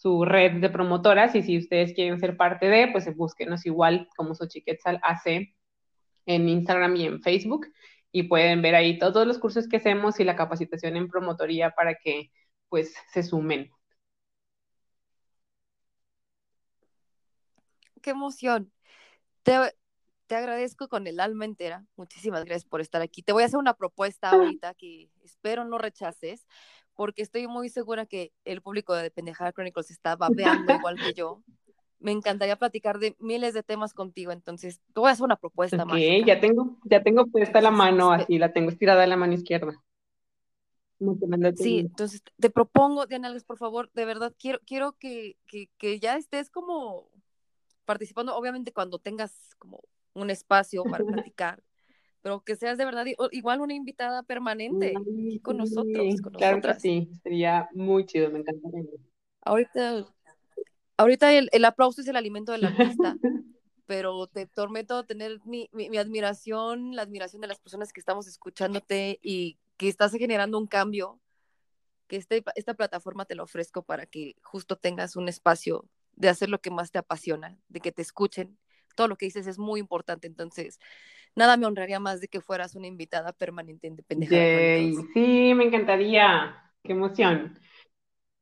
su red de promotoras y si ustedes quieren ser parte de, pues búsquenos igual como Xochiquetzal hace en Instagram y en Facebook y pueden ver ahí todos los cursos que hacemos y la capacitación en promotoría para que pues se sumen. Qué emoción. Te, te agradezco con el alma entera. Muchísimas gracias por estar aquí. Te voy a hacer una propuesta ahorita que espero no rechaces, porque estoy muy segura que el público de Pendejada Chronicles está babeando igual que yo me encantaría platicar de miles de temas contigo, entonces te voy a hacer una propuesta más. ya tengo, ya tengo puesta la mano así, la tengo estirada en la mano izquierda. Sí, entonces te propongo, Diana por favor, de verdad, quiero, quiero que, que, que, ya estés como participando, obviamente cuando tengas como un espacio para platicar, pero que seas de verdad igual una invitada permanente con nosotros. Con claro que sí, sería muy chido, me encantaría. Ahorita ahorita el, aplauso es el alimento del artista, pero te prometo tener mi, admiración, la admiración de las personas que estamos escuchándote y que estás generando un cambio, que este, esta plataforma te lo ofrezco para que justo tengas un espacio de hacer lo que más te apasiona, de que te escuchen. Todo lo que dices es muy importante, entonces nada me honraría más de que fueras una invitada permanente independiente. Sí, me encantaría. Qué emoción.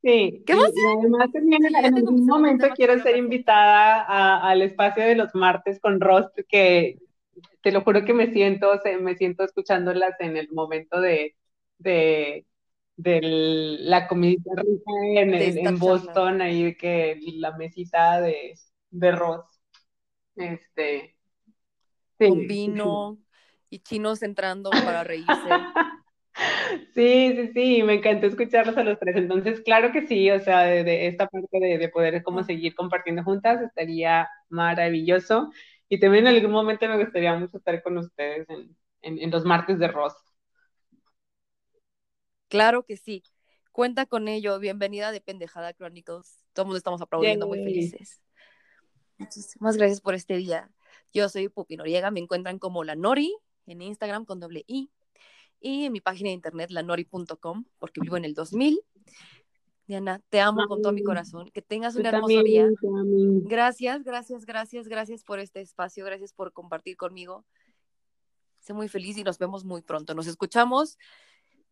Sí, ¿Qué y, además también en, algún momento quiero ser invitada al espacio de los martes con Rost, que te lo juro que me siento, me siento escuchándolas en el momento de, de, la comida rica en, en, Boston, ahí que la mesita de, de Ross. Este, Con vino y chinos entrando para reírse. Sí, sí, sí, me encantó escucharlos a los tres. Entonces, claro que sí, o sea, de, esta parte de, poder como seguir compartiendo juntas estaría maravilloso. Y también en algún momento me gustaría mucho estar con ustedes en, en, los martes de Ross. Claro que sí. Cuenta con ello. Bienvenida de Pendejada Chronicles. Todos estamos aplaudiendo muy felices. Muchísimas gracias por este día. Yo soy Pupi Noriega. Me encuentran como la Nori en Instagram con doble I. Y en mi página de internet, lanori.com, porque vivo en el 2000. Diana, te amo con todo mi corazón. Que tengas un hermoso día. también. Gracias, gracias, gracias, gracias por este espacio, gracias por compartir conmigo. Soy muy feliz y nos vemos muy pronto. Nos escuchamos.